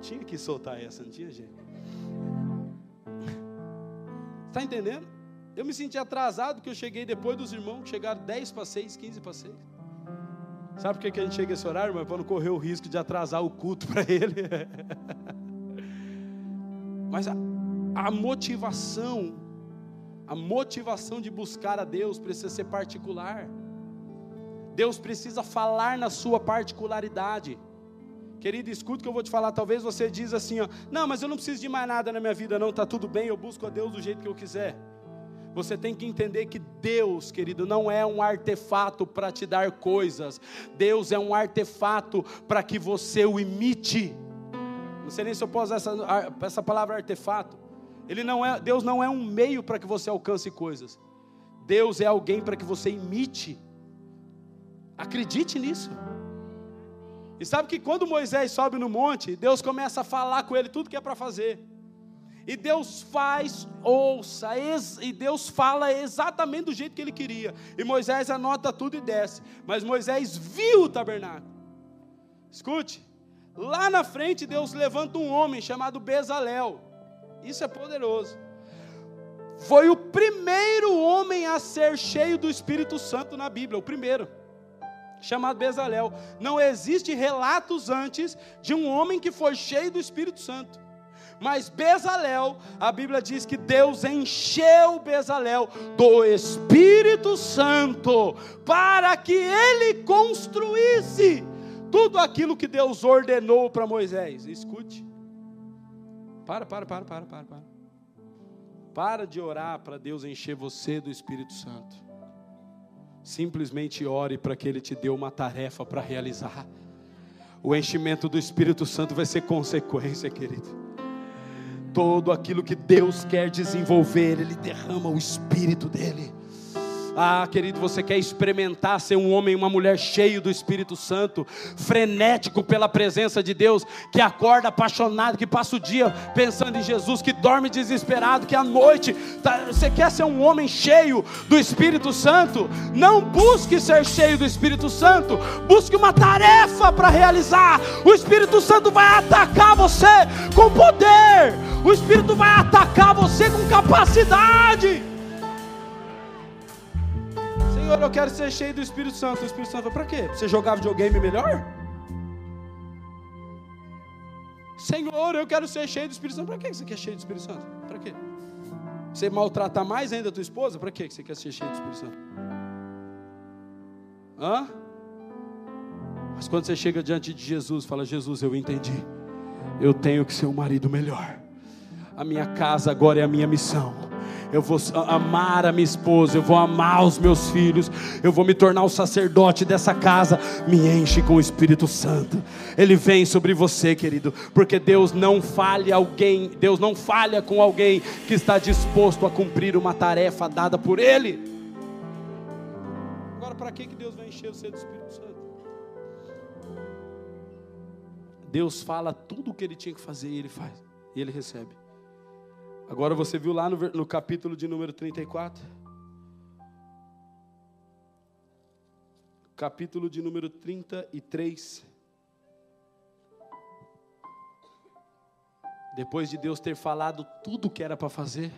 Tinha que soltar essa, não tinha jeito. Está entendendo? Eu me senti atrasado porque eu cheguei depois dos irmãos que chegaram 10 para 6, 15 para 6. Sabe por que a gente chega esse horário, irmão? Para não correr o risco de atrasar o culto para ele. Mas a, a motivação, a motivação de buscar a Deus precisa ser particular. Deus precisa falar na sua particularidade. Querido, escuta o que eu vou te falar. Talvez você diz assim, ó, não, mas eu não preciso de mais nada na minha vida, não. Tá tudo bem, eu busco a Deus do jeito que eu quiser. Você tem que entender que Deus, querido, não é um artefato para te dar coisas. Deus é um artefato para que você o imite. Não sei nem se eu posso usar essa, essa palavra artefato. Ele não é, Deus não é um meio para que você alcance coisas. Deus é alguém para que você imite. Acredite nisso. E sabe que quando Moisés sobe no monte, Deus começa a falar com ele tudo que é para fazer. E Deus faz, ouça, e Deus fala exatamente do jeito que ele queria. E Moisés anota tudo e desce. Mas Moisés viu o tabernáculo. Escute, lá na frente Deus levanta um homem chamado Bezalel. Isso é poderoso. Foi o primeiro homem a ser cheio do Espírito Santo na Bíblia, o primeiro chamado Bezalel. Não existe relatos antes de um homem que foi cheio do Espírito Santo. Mas Bezalel, a Bíblia diz que Deus encheu Bezalel do Espírito Santo para que ele construísse tudo aquilo que Deus ordenou para Moisés. Escute. Para, para, para, para, para, para. Para de orar para Deus encher você do Espírito Santo. Simplesmente ore para que Ele te dê uma tarefa para realizar. O enchimento do Espírito Santo vai ser consequência, querido todo aquilo que Deus quer desenvolver, Ele derrama o Espírito dEle. Ah, querido, você quer experimentar ser um homem e uma mulher cheio do Espírito Santo, frenético pela presença de Deus, que acorda apaixonado, que passa o dia pensando em Jesus, que dorme desesperado, que à noite tá, você quer ser um homem cheio do Espírito Santo? Não busque ser cheio do Espírito Santo, busque uma tarefa para realizar. O Espírito Santo vai atacar você com poder, o Espírito vai atacar você com capacidade. Senhor, eu quero ser cheio do Espírito Santo. O Espírito Santo falou, para quê? Você jogar videogame melhor? Senhor, eu quero ser cheio do Espírito Santo. Para que você quer cheio do Espírito Santo? Para quê? Você maltratar mais ainda a tua esposa? Para que você quer ser cheio do Espírito Santo? Hã? Mas quando você chega diante de Jesus, fala: Jesus, eu entendi. Eu tenho que ser um marido melhor. A minha casa agora é a minha missão. Eu vou amar a minha esposa, eu vou amar os meus filhos, eu vou me tornar o sacerdote dessa casa. Me enche com o Espírito Santo. Ele vem sobre você, querido, porque Deus não falha alguém, Deus não falha com alguém que está disposto a cumprir uma tarefa dada por Ele. Agora, para que Deus vai encher você do Espírito Santo? Deus fala tudo o que ele tinha que fazer e ele faz, e ele recebe. Agora você viu lá no, no capítulo de número 34? Capítulo de número 33. Depois de Deus ter falado tudo o que era para fazer,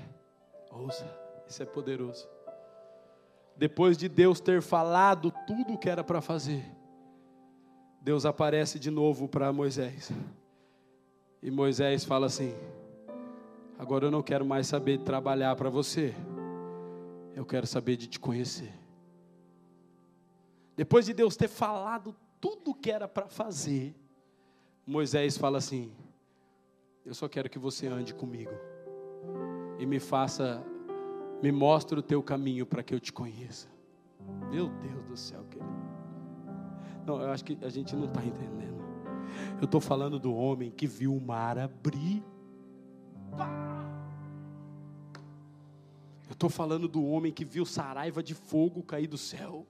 ouça, isso é poderoso. Depois de Deus ter falado tudo o que era para fazer, Deus aparece de novo para Moisés. E Moisés fala assim: Agora eu não quero mais saber de trabalhar para você, eu quero saber de te conhecer. Depois de Deus ter falado tudo o que era para fazer, Moisés fala assim: Eu só quero que você ande comigo e me faça, me mostre o teu caminho para que eu te conheça. Meu Deus do céu, querido. Não, eu acho que a gente não está entendendo. Eu estou falando do homem que viu o mar abrir. Eu estou falando do homem que viu saraiva de fogo cair do céu.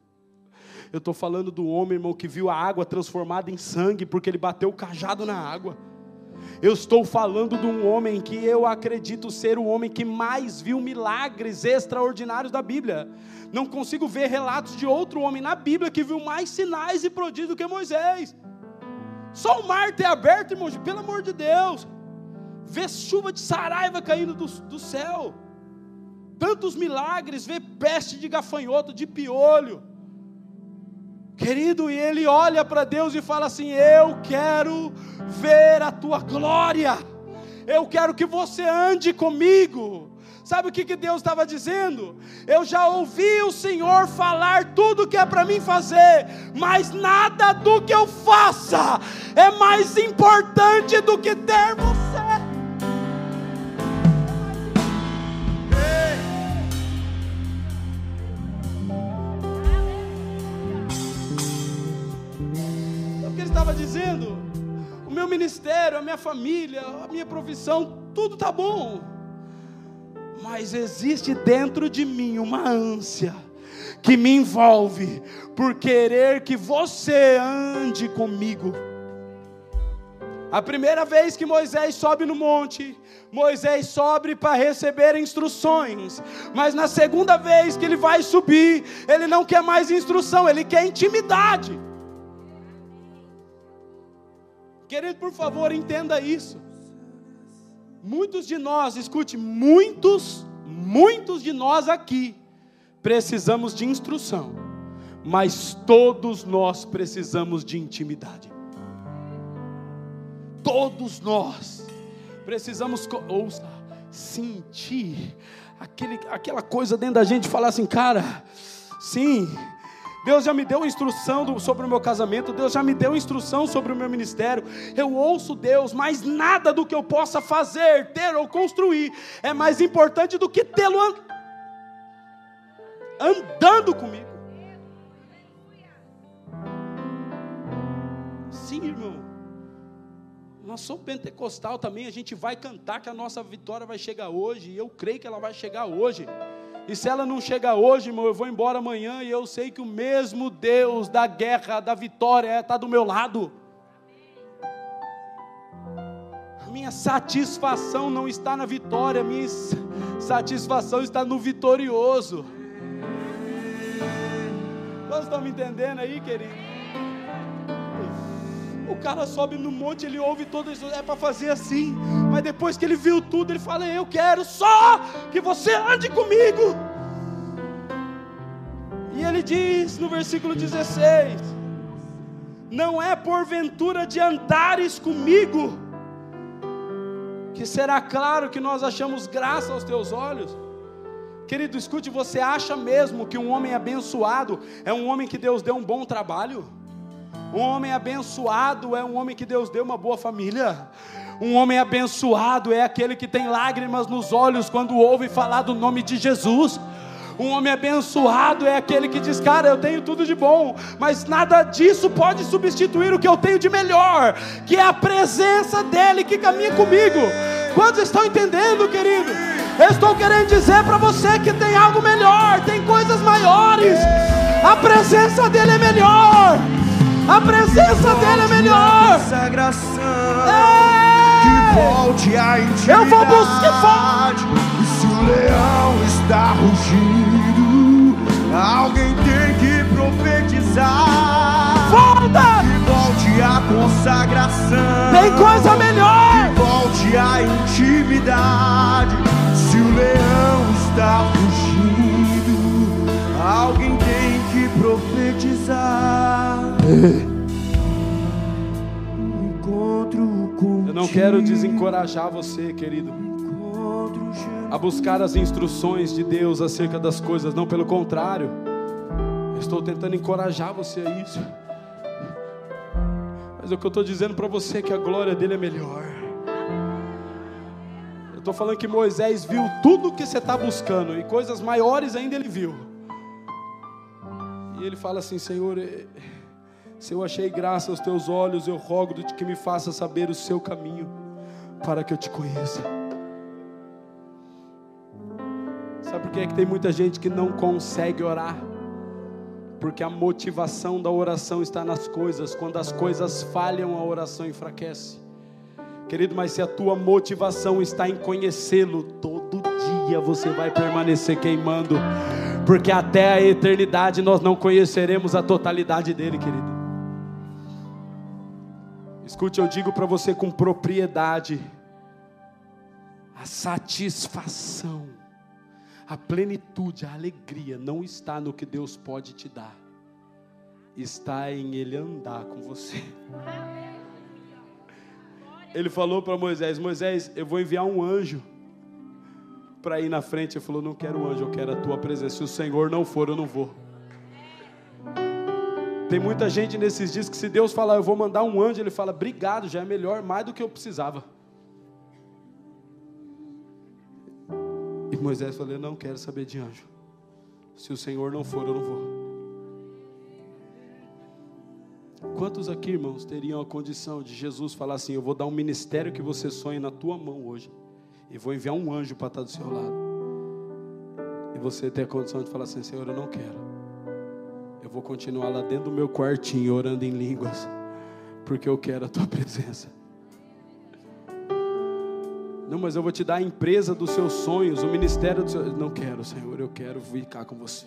Eu estou falando do homem, irmão, que viu a água transformada em sangue porque ele bateu o cajado na água. Eu estou falando de um homem que eu acredito ser o homem que mais viu milagres extraordinários da Bíblia. Não consigo ver relatos de outro homem na Bíblia que viu mais sinais e prodígios do que Moisés. Só o mar ter aberto, irmãos, pelo amor de Deus. Ver chuva de saraiva caindo do, do céu. Tantos milagres, ver peste de gafanhoto, de piolho. Querido, e ele olha para Deus e fala assim: Eu quero ver a tua glória, eu quero que você ande comigo. Sabe o que, que Deus estava dizendo? Eu já ouvi o Senhor falar tudo que é para mim fazer, mas nada do que eu faça é mais importante do que ter você. Ministério, a minha família, a minha profissão, tudo está bom. Mas existe dentro de mim uma ânsia que me envolve por querer que você ande comigo. A primeira vez que Moisés sobe no monte, Moisés sobe para receber instruções. Mas na segunda vez que ele vai subir, ele não quer mais instrução, ele quer intimidade. Querido, por favor, entenda isso. Muitos de nós, escute, muitos, muitos de nós aqui precisamos de instrução, mas todos nós precisamos de intimidade. Todos nós precisamos, ouça, sentir aquele, aquela coisa dentro da gente, falar assim, cara, sim, Deus já me deu instrução do, sobre o meu casamento, Deus já me deu instrução sobre o meu ministério. Eu ouço Deus, mas nada do que eu possa fazer, ter ou construir é mais importante do que tê-lo and... andando comigo. Sim, irmão. Nós somos pentecostal também, a gente vai cantar que a nossa vitória vai chegar hoje, e eu creio que ela vai chegar hoje. E se ela não chegar hoje, irmão, eu vou embora amanhã e eu sei que o mesmo Deus da guerra, da vitória, está do meu lado. A minha satisfação não está na vitória, a minha satisfação está no vitorioso. Vocês estão me entendendo aí, querido? O cara sobe no monte, ele ouve todo isso, é para fazer assim. Mas depois que ele viu tudo, ele fala: Eu quero só que você ande comigo. E ele diz no versículo 16: Não é porventura de andares comigo, que será claro que nós achamos graça aos teus olhos. Querido, escute, você acha mesmo que um homem abençoado é um homem que Deus deu um bom trabalho? Um homem abençoado é um homem que Deus deu uma boa família. Um homem abençoado é aquele que tem lágrimas nos olhos quando ouve falar do nome de Jesus. Um homem abençoado é aquele que diz: Cara, eu tenho tudo de bom, mas nada disso pode substituir o que eu tenho de melhor, que é a presença dEle que caminha comigo. Quantos estão entendendo, querido? Eu estou querendo dizer para você que tem algo melhor, tem coisas maiores. A presença dEle é melhor. A presença dEle é melhor. Que volte a intimidade. Eu vou buscar. E se o leão está rugindo, alguém tem que profetizar. Volta! Que volte a consagração. Tem coisa melhor. Que volte a intimidade. Se o leão está fugindo, alguém tem que profetizar. Eu não quero desencorajar você, querido, a buscar as instruções de Deus acerca das coisas, não, pelo contrário, eu estou tentando encorajar você a isso. Mas o que eu estou dizendo para você é que a glória dele é melhor. Eu estou falando que Moisés viu tudo o que você está buscando e coisas maiores ainda ele viu. E ele fala assim: Senhor, eh, se eu achei graça aos teus olhos, eu rogo-te que me faça saber o seu caminho, para que eu te conheça. Sabe por que, é que tem muita gente que não consegue orar? Porque a motivação da oração está nas coisas, quando as coisas falham, a oração enfraquece. Querido, mas se a tua motivação está em conhecê-lo, todo dia você vai permanecer queimando, porque até a eternidade nós não conheceremos a totalidade dele, querido. Escute, eu digo para você com propriedade: a satisfação, a plenitude, a alegria não está no que Deus pode te dar, está em Ele andar com você. Ele falou para Moisés: Moisés, eu vou enviar um anjo para ir na frente. Ele falou: Não quero anjo, eu quero a tua presença. Se o Senhor não for, eu não vou. Tem muita gente nesses dias que, se Deus falar, eu vou mandar um anjo, ele fala: Obrigado, já é melhor, mais do que eu precisava. E Moisés falou: Eu não quero saber de anjo. Se o Senhor não for, eu não vou. Quantos aqui, irmãos, teriam a condição de Jesus falar assim: Eu vou dar um ministério que você sonha na tua mão hoje, e vou enviar um anjo para estar do seu lado, e você ter a condição de falar assim: Senhor, eu não quero, eu vou continuar lá dentro do meu quartinho orando em línguas, porque eu quero a tua presença. Não, mas eu vou te dar a empresa dos seus sonhos, o ministério dos seus. Não quero, Senhor, eu quero ficar com você.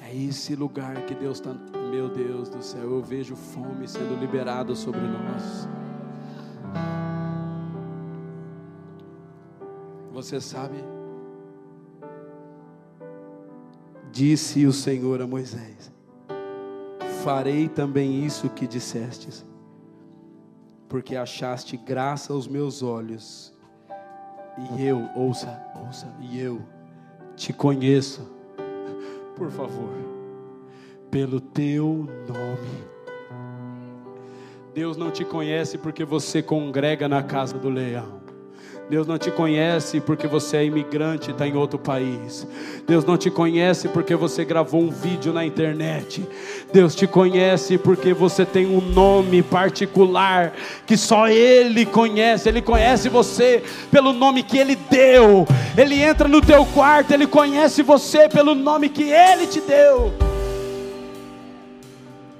É esse lugar que Deus está. Meu Deus do céu, eu vejo fome sendo liberada sobre nós. Você sabe? Disse o Senhor a Moisés: Farei também isso que dissestes, porque achaste graça aos meus olhos, e eu, ouça, ouça, e eu te conheço por favor, pelo teu nome. Deus não te conhece porque você congrega na casa do leão. Deus não te conhece porque você é imigrante e está em outro país. Deus não te conhece porque você gravou um vídeo na internet. Deus te conhece porque você tem um nome particular que só Ele conhece. Ele conhece você pelo nome que Ele deu. Ele entra no teu quarto, Ele conhece você pelo nome que Ele te deu.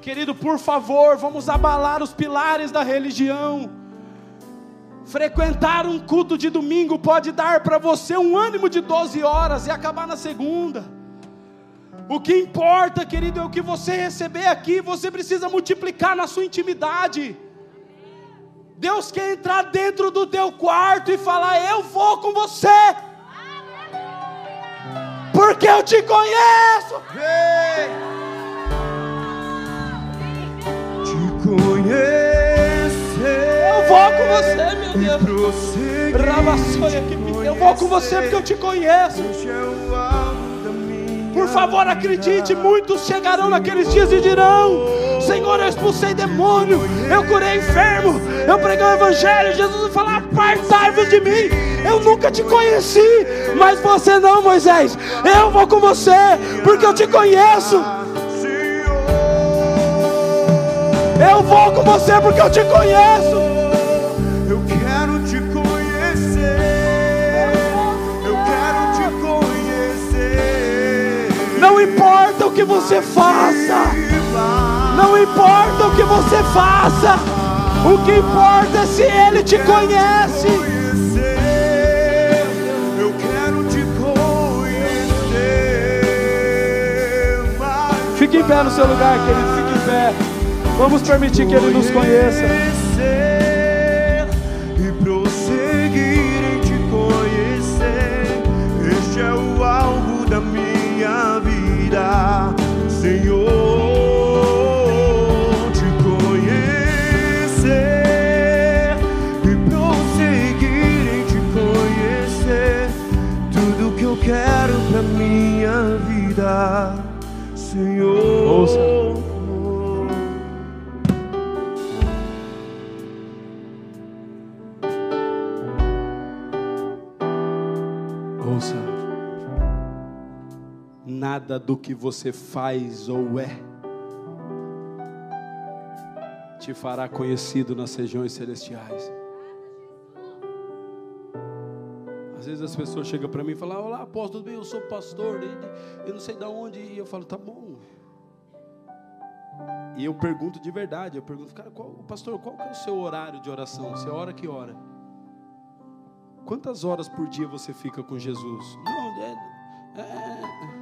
Querido, por favor, vamos abalar os pilares da religião. Frequentar um culto de domingo pode dar para você um ânimo de 12 horas e acabar na segunda. O que importa, querido, é o que você receber aqui, você precisa multiplicar na sua intimidade. Deus quer entrar dentro do teu quarto e falar: Eu vou com você, porque eu te conheço. Te Deus. Eu vou com você porque eu te conheço. Por favor, acredite, muitos chegarão naqueles dias e dirão: Senhor, eu expulsei demônio, eu curei enfermo, eu preguei o Evangelho. Jesus falou: Apartai-vos de mim, eu nunca te conheci, mas você não, Moisés. Eu vou com você, porque eu te conheço. Eu vou com você, porque eu te conheço. Não importa o que você faça. Não importa o que você faça. O que importa é se Ele te conhece. Eu quero te conhecer. Fique em pé no seu lugar, querido. Fique em pé. Vamos permitir que Ele nos conheça. Nada do que você faz ou é te fará conhecido nas regiões celestiais. Às vezes as pessoas chegam para mim e falam: Olá, apóstolo, tudo bem? Eu sou pastor, de- eu não sei de onde. E eu falo: Tá bom. E eu pergunto de verdade: Eu pergunto, cara, qual, pastor, qual que é o seu horário de oração? Você ora que hora? Quantas horas por dia você fica com Jesus? Não, é, é.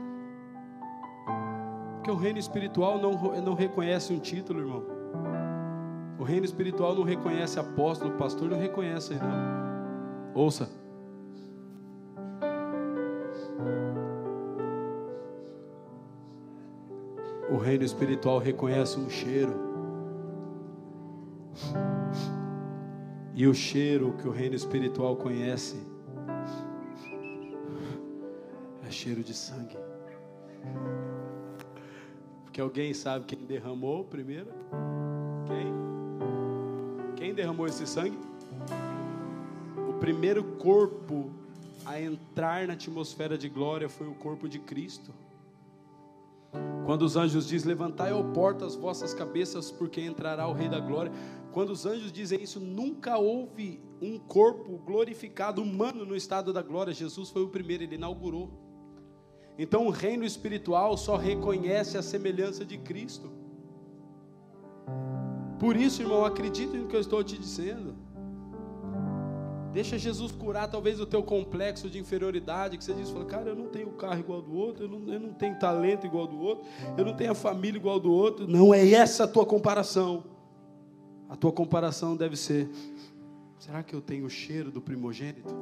Porque o reino espiritual não, não reconhece um título, irmão. O reino espiritual não reconhece apóstolo, pastor, não reconhece não. Ouça. O reino espiritual reconhece um cheiro. E o cheiro que o reino espiritual conhece é cheiro de sangue. Porque alguém sabe quem derramou primeiro? Quem? Quem derramou esse sangue? O primeiro corpo a entrar na atmosfera de glória foi o corpo de Cristo. Quando os anjos dizem, levantai ao porta as vossas cabeças, porque entrará o Rei da Glória. Quando os anjos dizem isso, nunca houve um corpo glorificado humano no estado da glória. Jesus foi o primeiro, ele inaugurou. Então o reino espiritual só reconhece a semelhança de Cristo. Por isso, irmão, acredite no que eu estou te dizendo. Deixa Jesus curar talvez o teu complexo de inferioridade, que você diz, fala, cara, eu não tenho carro igual do outro, eu não, eu não tenho talento igual do outro, eu não tenho a família igual do outro. Não é essa a tua comparação. A tua comparação deve ser: será que eu tenho o cheiro do primogênito?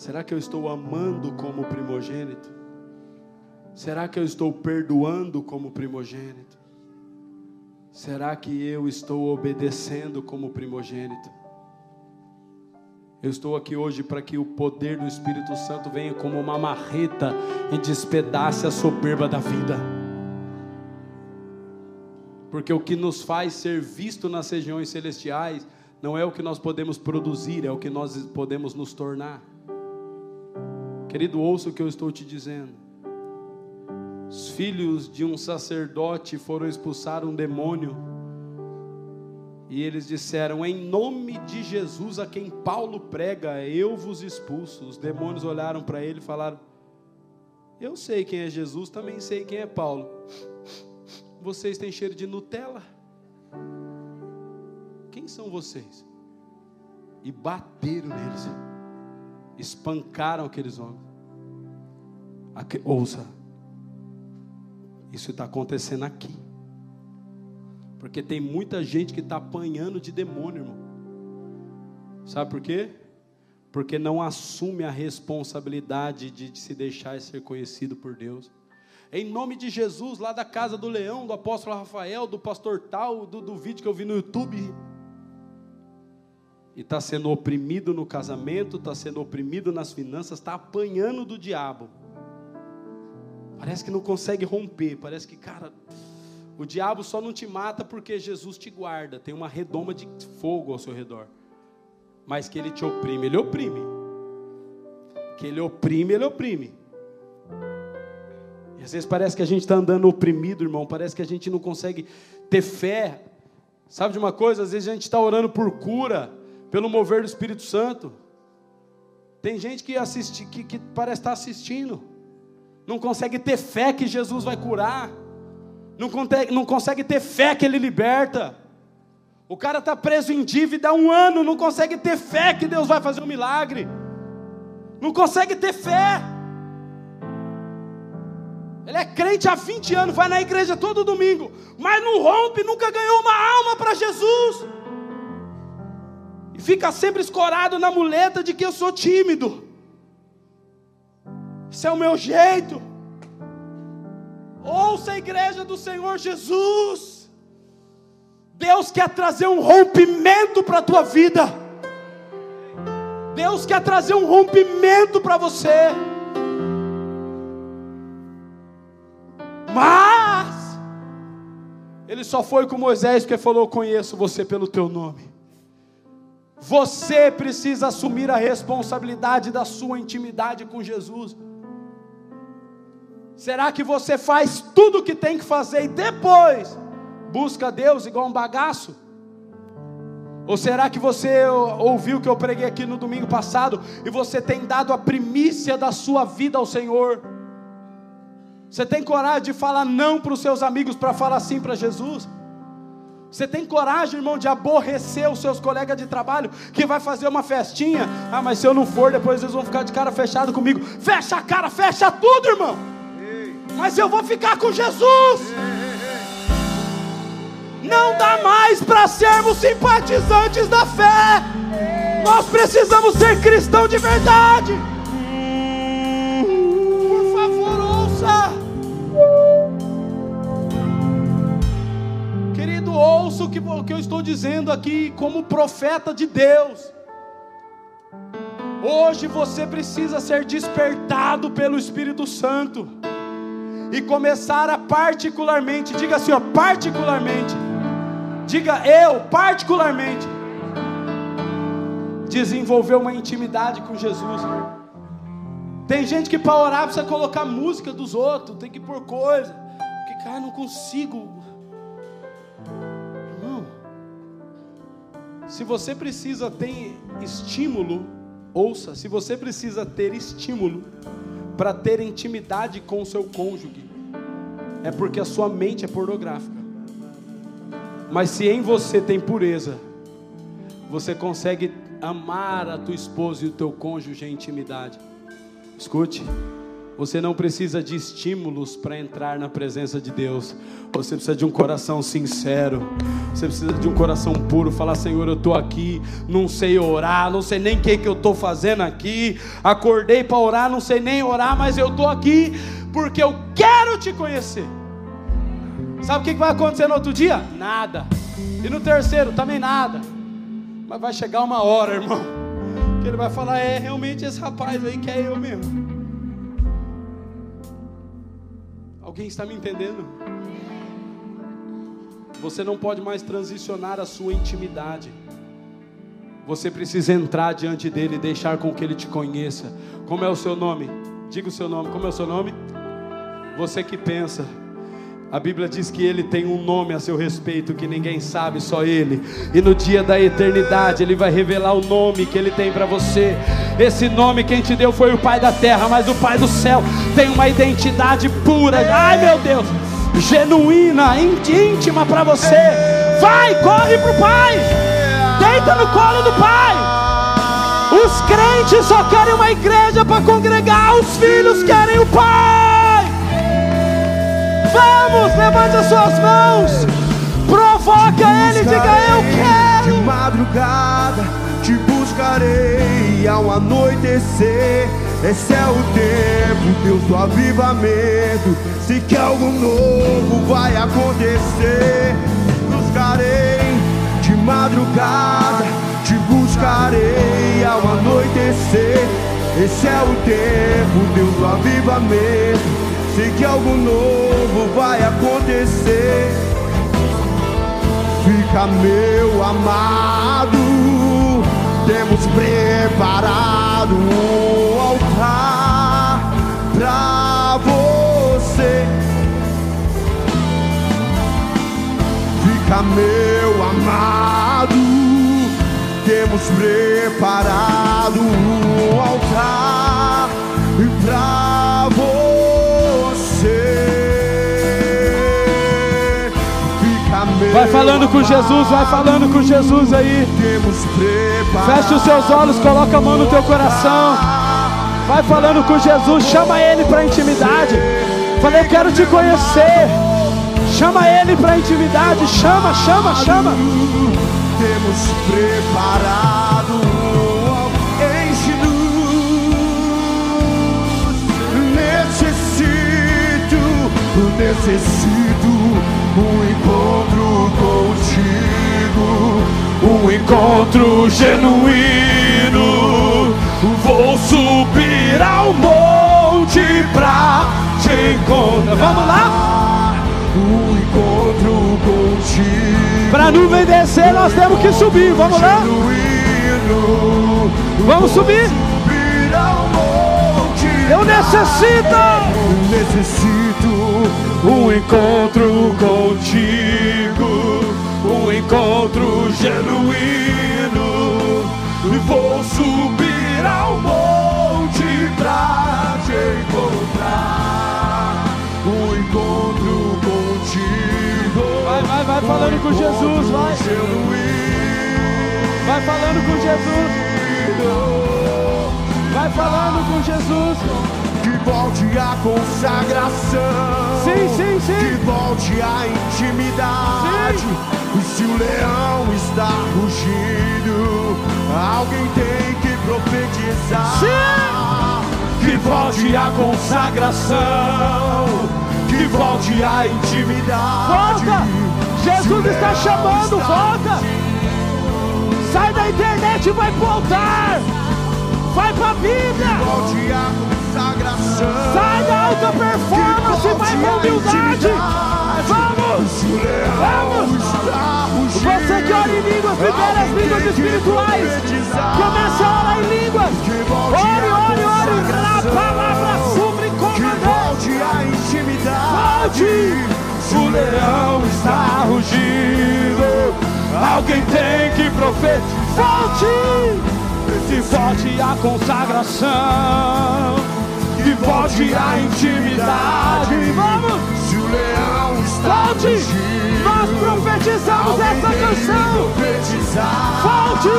Será que eu estou amando como primogênito? Será que eu estou perdoando como primogênito? Será que eu estou obedecendo como primogênito? Eu estou aqui hoje para que o poder do Espírito Santo venha como uma marreta e despedace a soberba da vida. Porque o que nos faz ser visto nas regiões celestiais não é o que nós podemos produzir, é o que nós podemos nos tornar. Querido, ouça o que eu estou te dizendo. Os filhos de um sacerdote foram expulsar um demônio. E eles disseram: Em nome de Jesus, a quem Paulo prega, eu vos expulso. Os demônios olharam para ele e falaram: Eu sei quem é Jesus, também sei quem é Paulo. Vocês têm cheiro de Nutella? Quem são vocês? E bateram neles, espancaram aqueles homens. Aque, ouça, isso está acontecendo aqui. Porque tem muita gente que está apanhando de demônio, irmão. Sabe por quê? Porque não assume a responsabilidade de se deixar ser conhecido por Deus. Em nome de Jesus, lá da casa do leão, do apóstolo Rafael, do pastor tal, do, do vídeo que eu vi no YouTube. E está sendo oprimido no casamento, está sendo oprimido nas finanças, está apanhando do diabo. Parece que não consegue romper, parece que, cara, o diabo só não te mata porque Jesus te guarda, tem uma redoma de fogo ao seu redor. Mas que ele te oprime, ele oprime. Que ele oprime, ele oprime. E às vezes parece que a gente está andando oprimido, irmão. Parece que a gente não consegue ter fé. Sabe de uma coisa? Às vezes a gente está orando por cura, pelo mover do Espírito Santo. Tem gente que, assiste, que, que parece estar assistindo, não consegue ter fé que Jesus vai curar, não consegue, não consegue ter fé que Ele liberta. O cara está preso em dívida há um ano, não consegue ter fé que Deus vai fazer um milagre, não consegue ter fé. Ele é crente há 20 anos, vai na igreja todo domingo, mas não rompe, nunca ganhou uma alma para Jesus fica sempre escorado na muleta de que eu sou tímido. Isso é o meu jeito. Ouça a igreja do Senhor Jesus. Deus quer trazer um rompimento para a tua vida. Deus quer trazer um rompimento para você. Mas ele só foi com Moisés porque falou: "Conheço você pelo teu nome". Você precisa assumir a responsabilidade da sua intimidade com Jesus. Será que você faz tudo o que tem que fazer e depois busca Deus igual um bagaço? Ou será que você ouviu o que eu preguei aqui no domingo passado e você tem dado a primícia da sua vida ao Senhor? Você tem coragem de falar não para os seus amigos para falar sim para Jesus? Você tem coragem, irmão, de aborrecer os seus colegas de trabalho que vai fazer uma festinha? Ah, mas se eu não for, depois eles vão ficar de cara fechada comigo. Fecha a cara, fecha tudo, irmão. Mas eu vou ficar com Jesus. Não dá mais para sermos simpatizantes da fé. Nós precisamos ser cristão de verdade. Ouça o que, o que eu estou dizendo aqui como profeta de Deus. Hoje você precisa ser despertado pelo Espírito Santo e começar a particularmente, diga assim, ó, particularmente, diga eu, particularmente, desenvolver uma intimidade com Jesus. Tem gente que para orar precisa colocar música dos outros, tem que pôr coisa, porque cara, não consigo Se você precisa ter estímulo, ouça, se você precisa ter estímulo para ter intimidade com o seu cônjuge, é porque a sua mente é pornográfica. Mas se em você tem pureza, você consegue amar a tua esposa e o teu cônjuge em intimidade. Escute. Você não precisa de estímulos para entrar na presença de Deus. Você precisa de um coração sincero. Você precisa de um coração puro. Falar, Senhor, eu estou aqui, não sei orar, não sei nem o que, que eu estou fazendo aqui. Acordei para orar, não sei nem orar, mas eu estou aqui porque eu quero te conhecer. Sabe o que vai acontecer no outro dia? Nada. E no terceiro também nada. Mas vai chegar uma hora, irmão, que ele vai falar: é realmente esse rapaz aí que é eu mesmo. Alguém está me entendendo? Você não pode mais transicionar a sua intimidade. Você precisa entrar diante dele e deixar com que ele te conheça. Como é o seu nome? Diga o seu nome. Como é o seu nome? Você que pensa. A Bíblia diz que ele tem um nome a seu respeito que ninguém sabe, só ele. E no dia da eternidade ele vai revelar o nome que ele tem para você. Esse nome quem te deu foi o Pai da terra, mas o Pai do céu tem uma identidade pura. Ai, meu Deus, genuína, íntima para você. Vai, corre pro Pai. Deita no colo do Pai. Os crentes só querem uma igreja para congregar, os filhos querem o Pai. Vamos, levante as suas mãos. Provoca Ele, diga eu quero. De madrugada te buscarei ao anoitecer. Esse é o tempo, Deus do avivamento. Se que algo novo vai acontecer, buscarei de madrugada, te buscarei ao anoitecer. Esse é o tempo, Deus do avivamento. Sei que algo novo vai acontecer. Fica meu amado, temos preparado um altar pra você. Fica meu amado, temos preparado um altar Vai falando com Jesus, vai falando com Jesus aí. Feche os seus olhos, coloca a mão no teu coração. Vai falando com Jesus, chama ele para intimidade. Falei, eu quero te conhecer. Chama ele para intimidade, chama, chama, chama. Temos preparado enche-nos. Necessito, necessito encontro contigo, um encontro genuíno. Vou subir ao monte pra te encontrar. Vamos lá? Um encontro contigo. Para a nuvem descer, nós temos que subir. Vamos lá? Genuíno. Vamos subir. Subir ao monte. Eu necessito. Um encontro contigo, um encontro genuíno. E vou subir ao monte pra te encontrar. Um encontro contigo. Vai, vai, vai falando com Jesus, vai. Genuíno. Vai falando com Jesus. Vai falando com Jesus. Que volte a consagração. Sim, sim, sim. Que volte a intimidade. E se o leão está rugindo, alguém tem que profetizar. Que volte a consagração. Que volte a intimidade. Volta! Jesus está chamando, está volta! Sai da internet e vai pro altar! Vai pra Bíblia! A. Sai da alta performance e vai pra humildade! Vamos! Vamos! Você que ora em línguas, libera as línguas espirituais! Comece a orar em línguas! Ore, ore, ore! Na palavra sobre comandante! volte a intimidade. Volte! O leão está rugindo. Alguém tem que profetizar. Volte! Que volte a consagração! Volte a intimidade. Vamos! Se o leão está Volte! rugindo. Nós profetizamos essa canção! profetizar. Volte!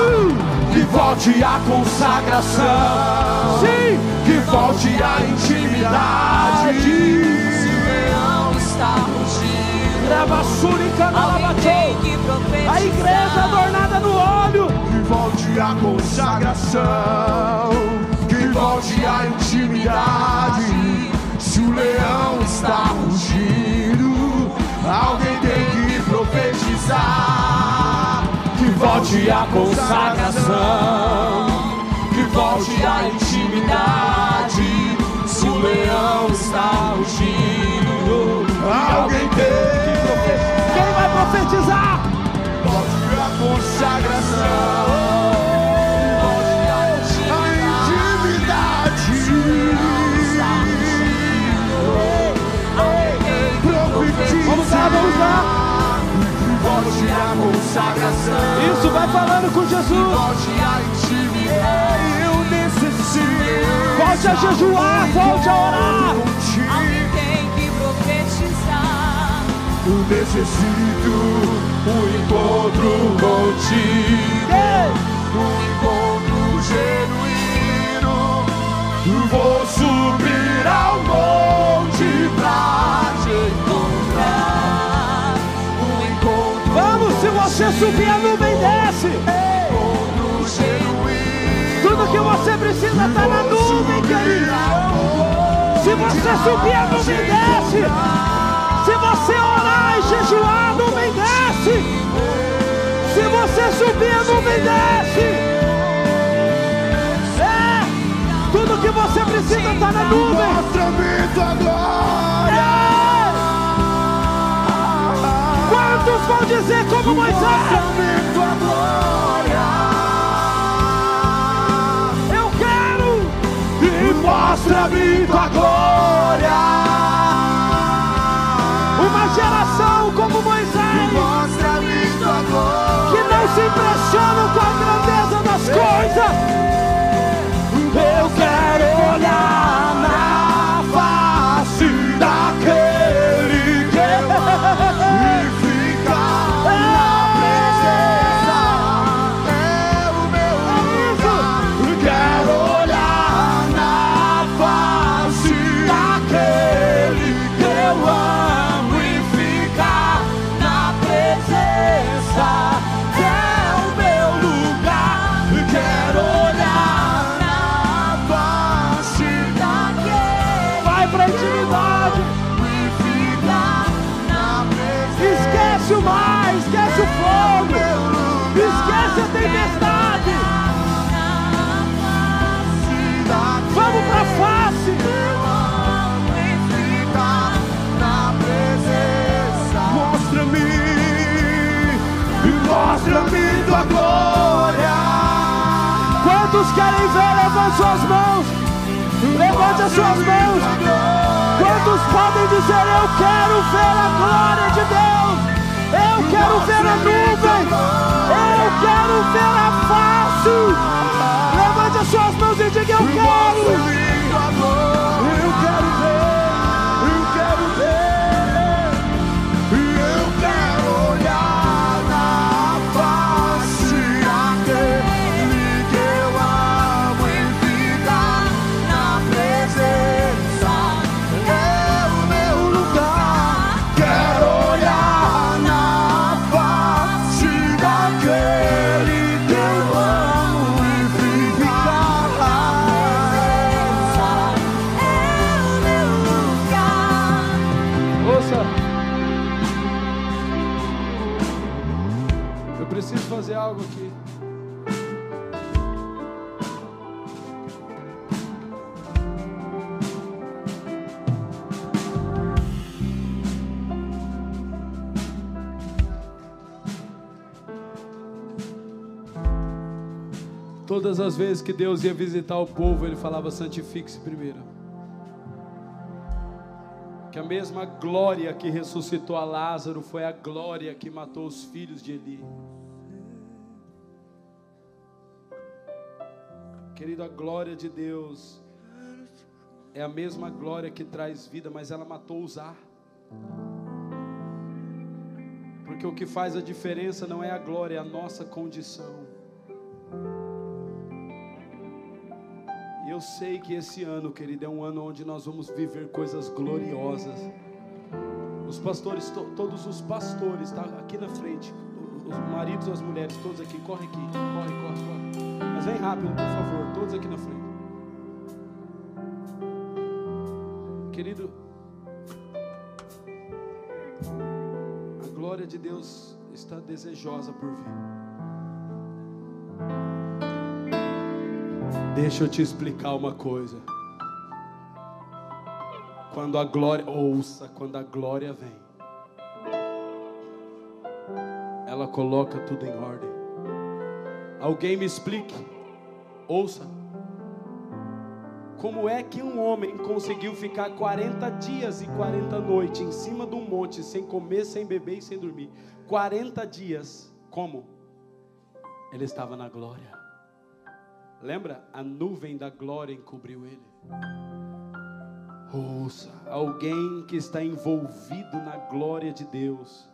Que volte a consagração. Sim! Que volte a intimidade. Se o leão está rugindo, Gravassura e canalabatou! A igreja adornada no óleo! Que volte a consagração, volte a intimidade. Se o leão está rugindo, alguém tem que profetizar. Que volte a consagração, que volte a intimidade. Se o leão está rugindo, alguém tem que profetizar. Quem vai profetizar? Volte a consagração. Isso, vai falando com Jesus! Eu necessito. Volte a jejuar, volte a orar! Alguém tem que profetizar. Eu necessito um encontro contigo. Um encontro genuíno. Vou subir você subir a nuvem desce! Tudo que você precisa está na nuvem, querido! Se você subir a nuvem desce! Se você orar e jejuar, a nuvem desce! Se você subir, a nuvem desce! É! Tudo que você precisa está na nuvem. Mostra-me tua glória. Quantos vão dizer como Moisés? Mostra-me tua glória. Eu quero. E mostra-me tua glória. Uma geração como Moisés, Mostra-me tua glória. que não se impressionam com a grandeza das coisas. Eu quero olhar na Querem ver? Levante suas mãos. Levante as suas mãos. Quantos podem dizer: Eu quero ver a glória de Deus? Eu quero ver a nuvem. Eu quero ver a face. Levante as suas mãos e diga: Eu quero. Todas as vezes que Deus ia visitar o povo, Ele falava: santifique-se primeiro que a mesma glória que ressuscitou a Lázaro foi a glória que matou os filhos de Eli. Querido, a glória de Deus é a mesma glória que traz vida, mas ela matou Uzá. Porque o que faz a diferença não é a glória, é a nossa condição. Eu sei que esse ano, querido, é um ano onde nós vamos viver coisas gloriosas. Os pastores, to- todos os pastores, tá aqui na frente. Os maridos, as mulheres, todos aqui. Corre aqui, corre, corre, corre. Mas vem rápido, por favor, todos aqui na frente. Querido, a glória de Deus está desejosa por vir. Deixa eu te explicar uma coisa. Quando a glória, ouça, quando a glória vem, ela coloca tudo em ordem. Alguém me explique, ouça. Como é que um homem conseguiu ficar 40 dias e 40 noites em cima de um monte, sem comer, sem beber e sem dormir? 40 dias. Como? Ele estava na glória. Lembra? A nuvem da glória encobriu ele. Ouça, alguém que está envolvido na glória de Deus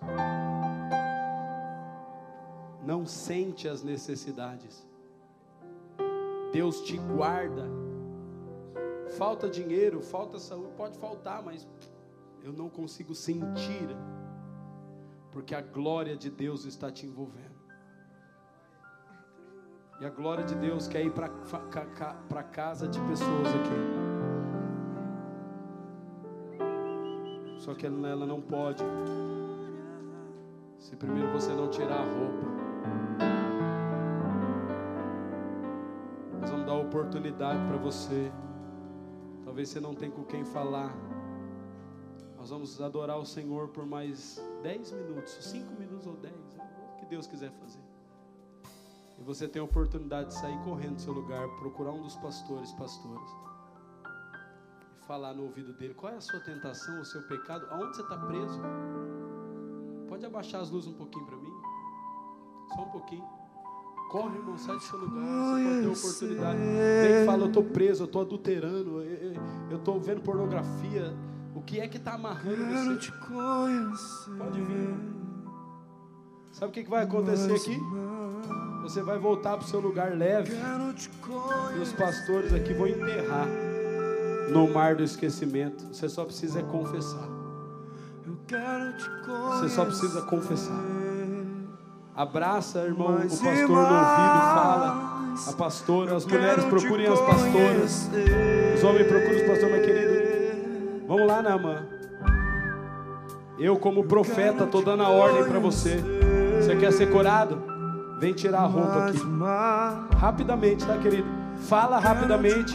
não sente as necessidades. Deus te guarda. Falta dinheiro, falta saúde, pode faltar, mas eu não consigo sentir, porque a glória de Deus está te envolvendo. E a glória de Deus quer ir para casa de pessoas aqui. Só que ela, não pode. Se primeiro você não tirar a roupa. Nós vamos dar oportunidade para você. Talvez você não tenha com quem falar. Nós vamos adorar o Senhor por mais 10 minutos, 5 minutos ou 10, o que Deus quiser fazer. E você tem a oportunidade de sair correndo do seu lugar, procurar um dos pastores, pastores, e falar no ouvido dele: qual é a sua tentação, o seu pecado, aonde você está preso? Pode abaixar as luzes um pouquinho para mim? Só um pouquinho. Corre, irmão, sai do seu lugar. Você pode ter oportunidade. Vem e fala: Eu estou preso, eu estou adulterando, eu estou vendo pornografia. O que é que está amarrando você? Pode vir. Sabe o que, que vai acontecer aqui? Você vai voltar para o seu lugar leve. E os pastores aqui vão enterrar no mar do esquecimento. Você só precisa confessar. Você só precisa confessar. Abraça, irmão, o pastor no ouvido, fala. A pastora, as mulheres procurem as pastoras. Os homens procuram os pastores, meu querido. Vamos lá, Naamã. Eu, como profeta, estou dando a ordem para você. Você quer ser curado? Vem tirar a roupa aqui. Rapidamente, tá, querido? Fala rapidamente.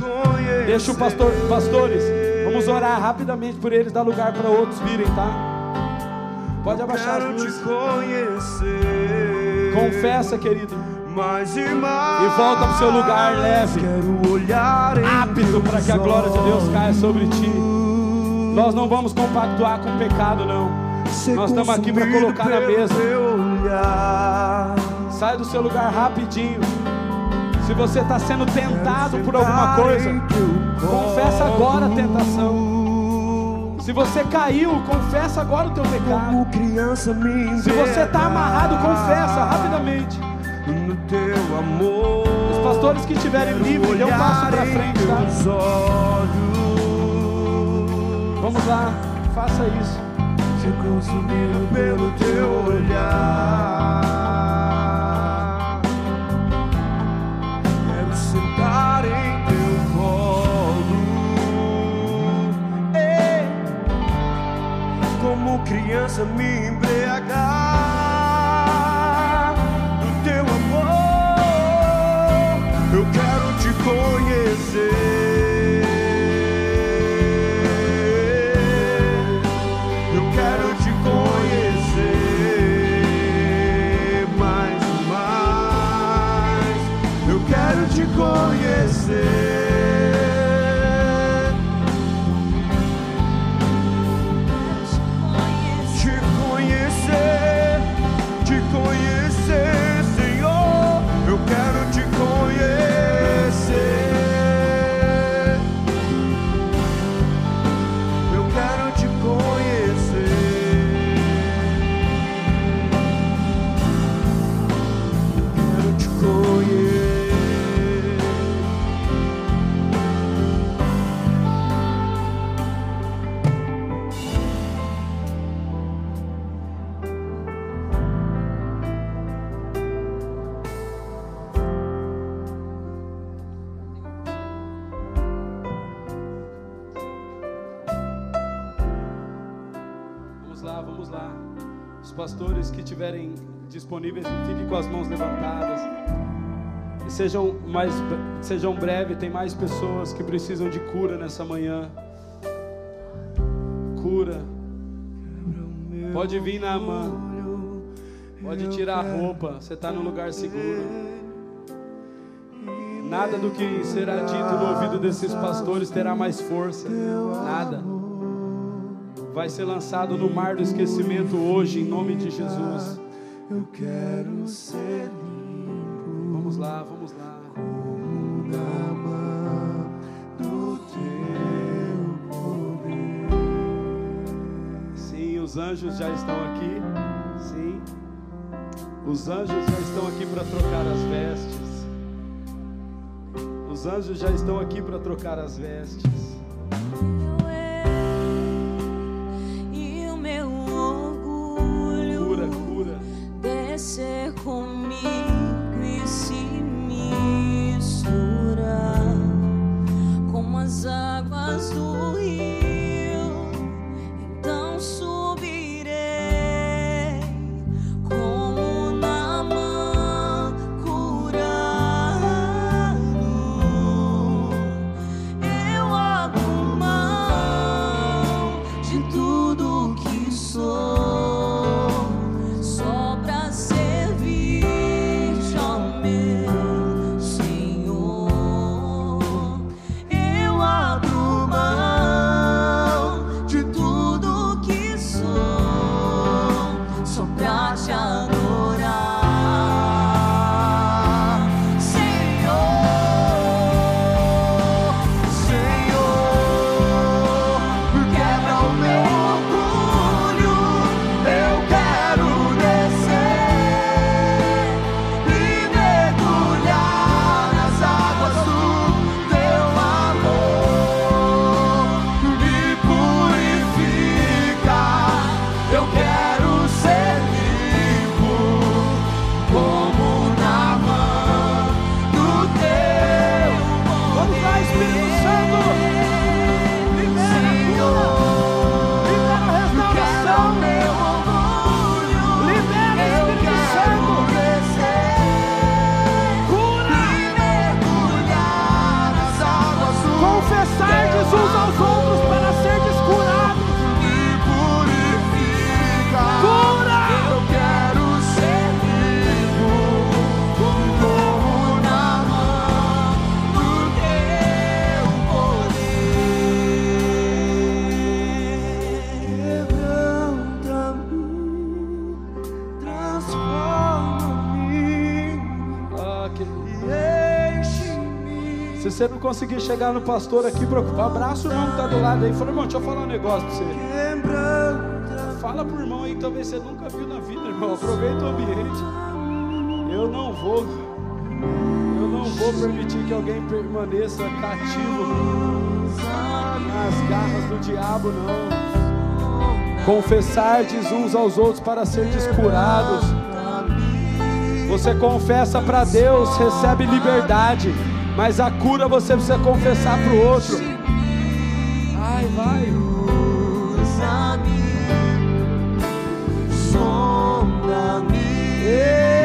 Deixa o pastor, pastores. Vamos orar rapidamente por eles, dar lugar para outros virem, tá? Pode abaixar as luzes. Confessa, querido. E, e volta para o seu lugar leve, apto para que a glória de Deus caia sobre ti. Nós não vamos compactuar com o pecado, não. Nós estamos aqui para colocar na mesa. Sai do seu lugar rapidinho. Se você está sendo tentado por alguma coisa, confessa agora a tentação. Se você caiu, confessa agora o teu pecado. Se você está amarrado, confessa rapidamente. No teu amor. Os pastores que estiverem livres, dê um passo para frente, tá? Vamos lá, faça isso. Ser consumido pelo teu olhar. Criança me disponíveis, fiquem com as mãos levantadas. E sejam mais sejam breves, tem mais pessoas que precisam de cura nessa manhã. Cura. Pode vir na mão. Pode tirar a roupa, você está no lugar seguro. Nada do que será dito no ouvido desses pastores terá mais força. Nada vai ser lançado no mar do esquecimento hoje, em nome de Jesus. Eu quero ser limpo Vamos lá, vamos lá. na mão do teu poder. Sim, os anjos já estão aqui. Sim. Os anjos já estão aqui para trocar as vestes. Os anjos já estão aqui para trocar as vestes. Você não conseguir chegar no pastor aqui, preocupa. Abraça o irmão que está do lado aí. Fala, irmão, deixa eu falar um negócio para você. Fala pro irmão aí talvez você nunca viu na vida, irmão. Aproveita o ambiente. Eu não vou. Eu não vou permitir que alguém permaneça cativo nas garras do diabo, não. Confessardes uns aos outros para ser descurados. Você confessa para Deus, recebe liberdade. Mas a cura você precisa confessar para o outro. Ai, vai. Ei!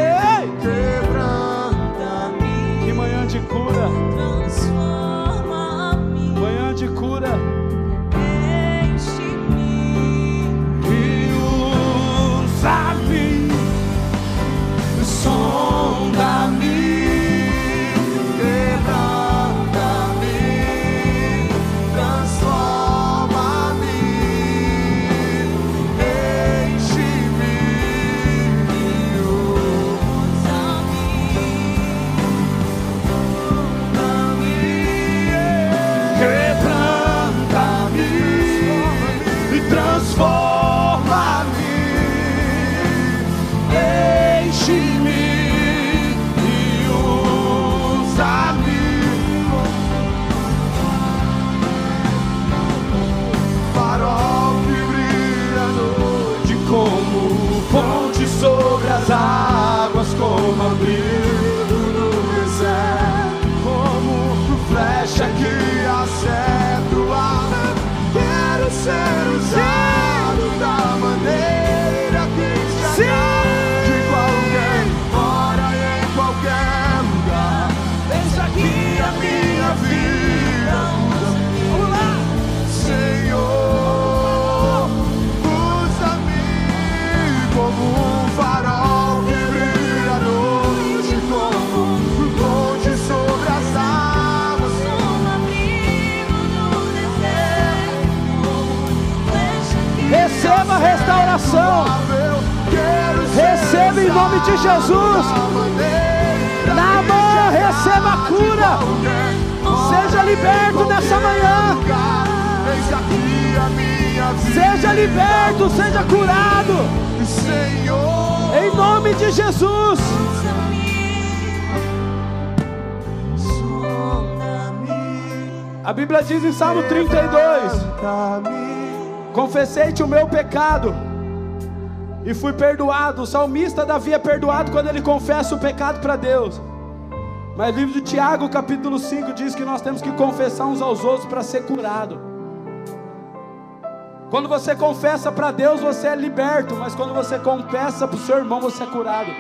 Restauração, receba em nome de Jesus. Na mão, receba a cura. Seja liberto nessa manhã. Seja liberto, seja curado. Em nome de Jesus. A Bíblia diz em Salmo 32: Confessei-te o meu pecado e fui perdoado. O salmista Davi é perdoado quando ele confessa o pecado para Deus. Mas o livro de Tiago, capítulo 5, diz que nós temos que confessar uns aos outros para ser curado. Quando você confessa para Deus, você é liberto, mas quando você confessa para o seu irmão, você é curado.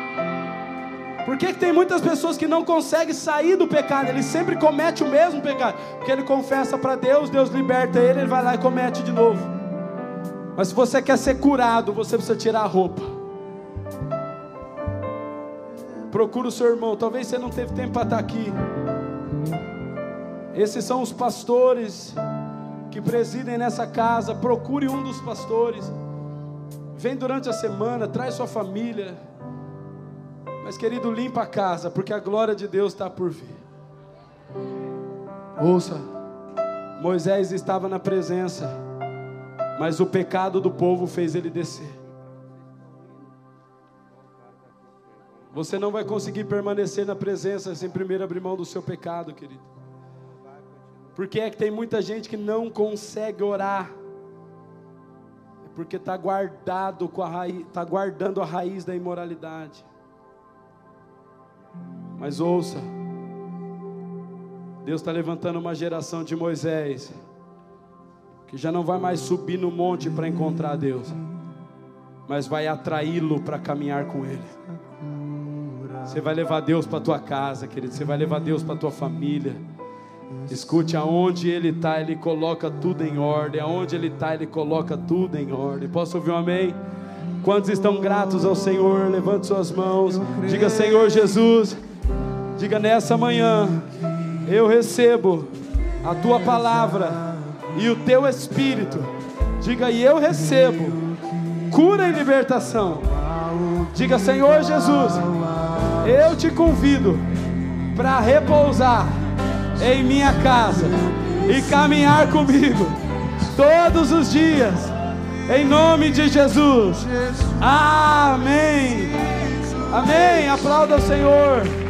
Por que, que tem muitas pessoas que não conseguem sair do pecado? Ele sempre comete o mesmo pecado. Porque ele confessa para Deus, Deus liberta ele, ele vai lá e comete de novo. Mas se você quer ser curado, você precisa tirar a roupa. Procura o seu irmão. Talvez você não teve tempo para estar aqui. Esses são os pastores que presidem nessa casa. Procure um dos pastores. Vem durante a semana, traz sua família. Mas, querido, limpa a casa, porque a glória de Deus está por vir. Ouça, Moisés estava na presença, mas o pecado do povo fez ele descer. Você não vai conseguir permanecer na presença sem primeiro abrir mão do seu pecado, querido. Porque é que tem muita gente que não consegue orar. É porque está guardado com a raiz, está guardando a raiz da imoralidade. Mas ouça, Deus está levantando uma geração de Moisés que já não vai mais subir no monte para encontrar Deus, mas vai atraí-lo para caminhar com Ele. Você vai levar Deus para tua casa, querido. Você vai levar Deus para tua família. Escute, aonde Ele está, Ele coloca tudo em ordem. Aonde Ele está, Ele coloca tudo em ordem. Posso ouvir um amém? Quantos estão gratos ao Senhor? Levante suas mãos. Diga, Senhor Jesus. Diga nessa manhã, eu recebo a tua palavra e o teu espírito. Diga, e eu recebo cura e libertação. Diga, Senhor Jesus, eu te convido para repousar em minha casa e caminhar comigo todos os dias, em nome de Jesus. Amém. Amém. Aplauda o Senhor.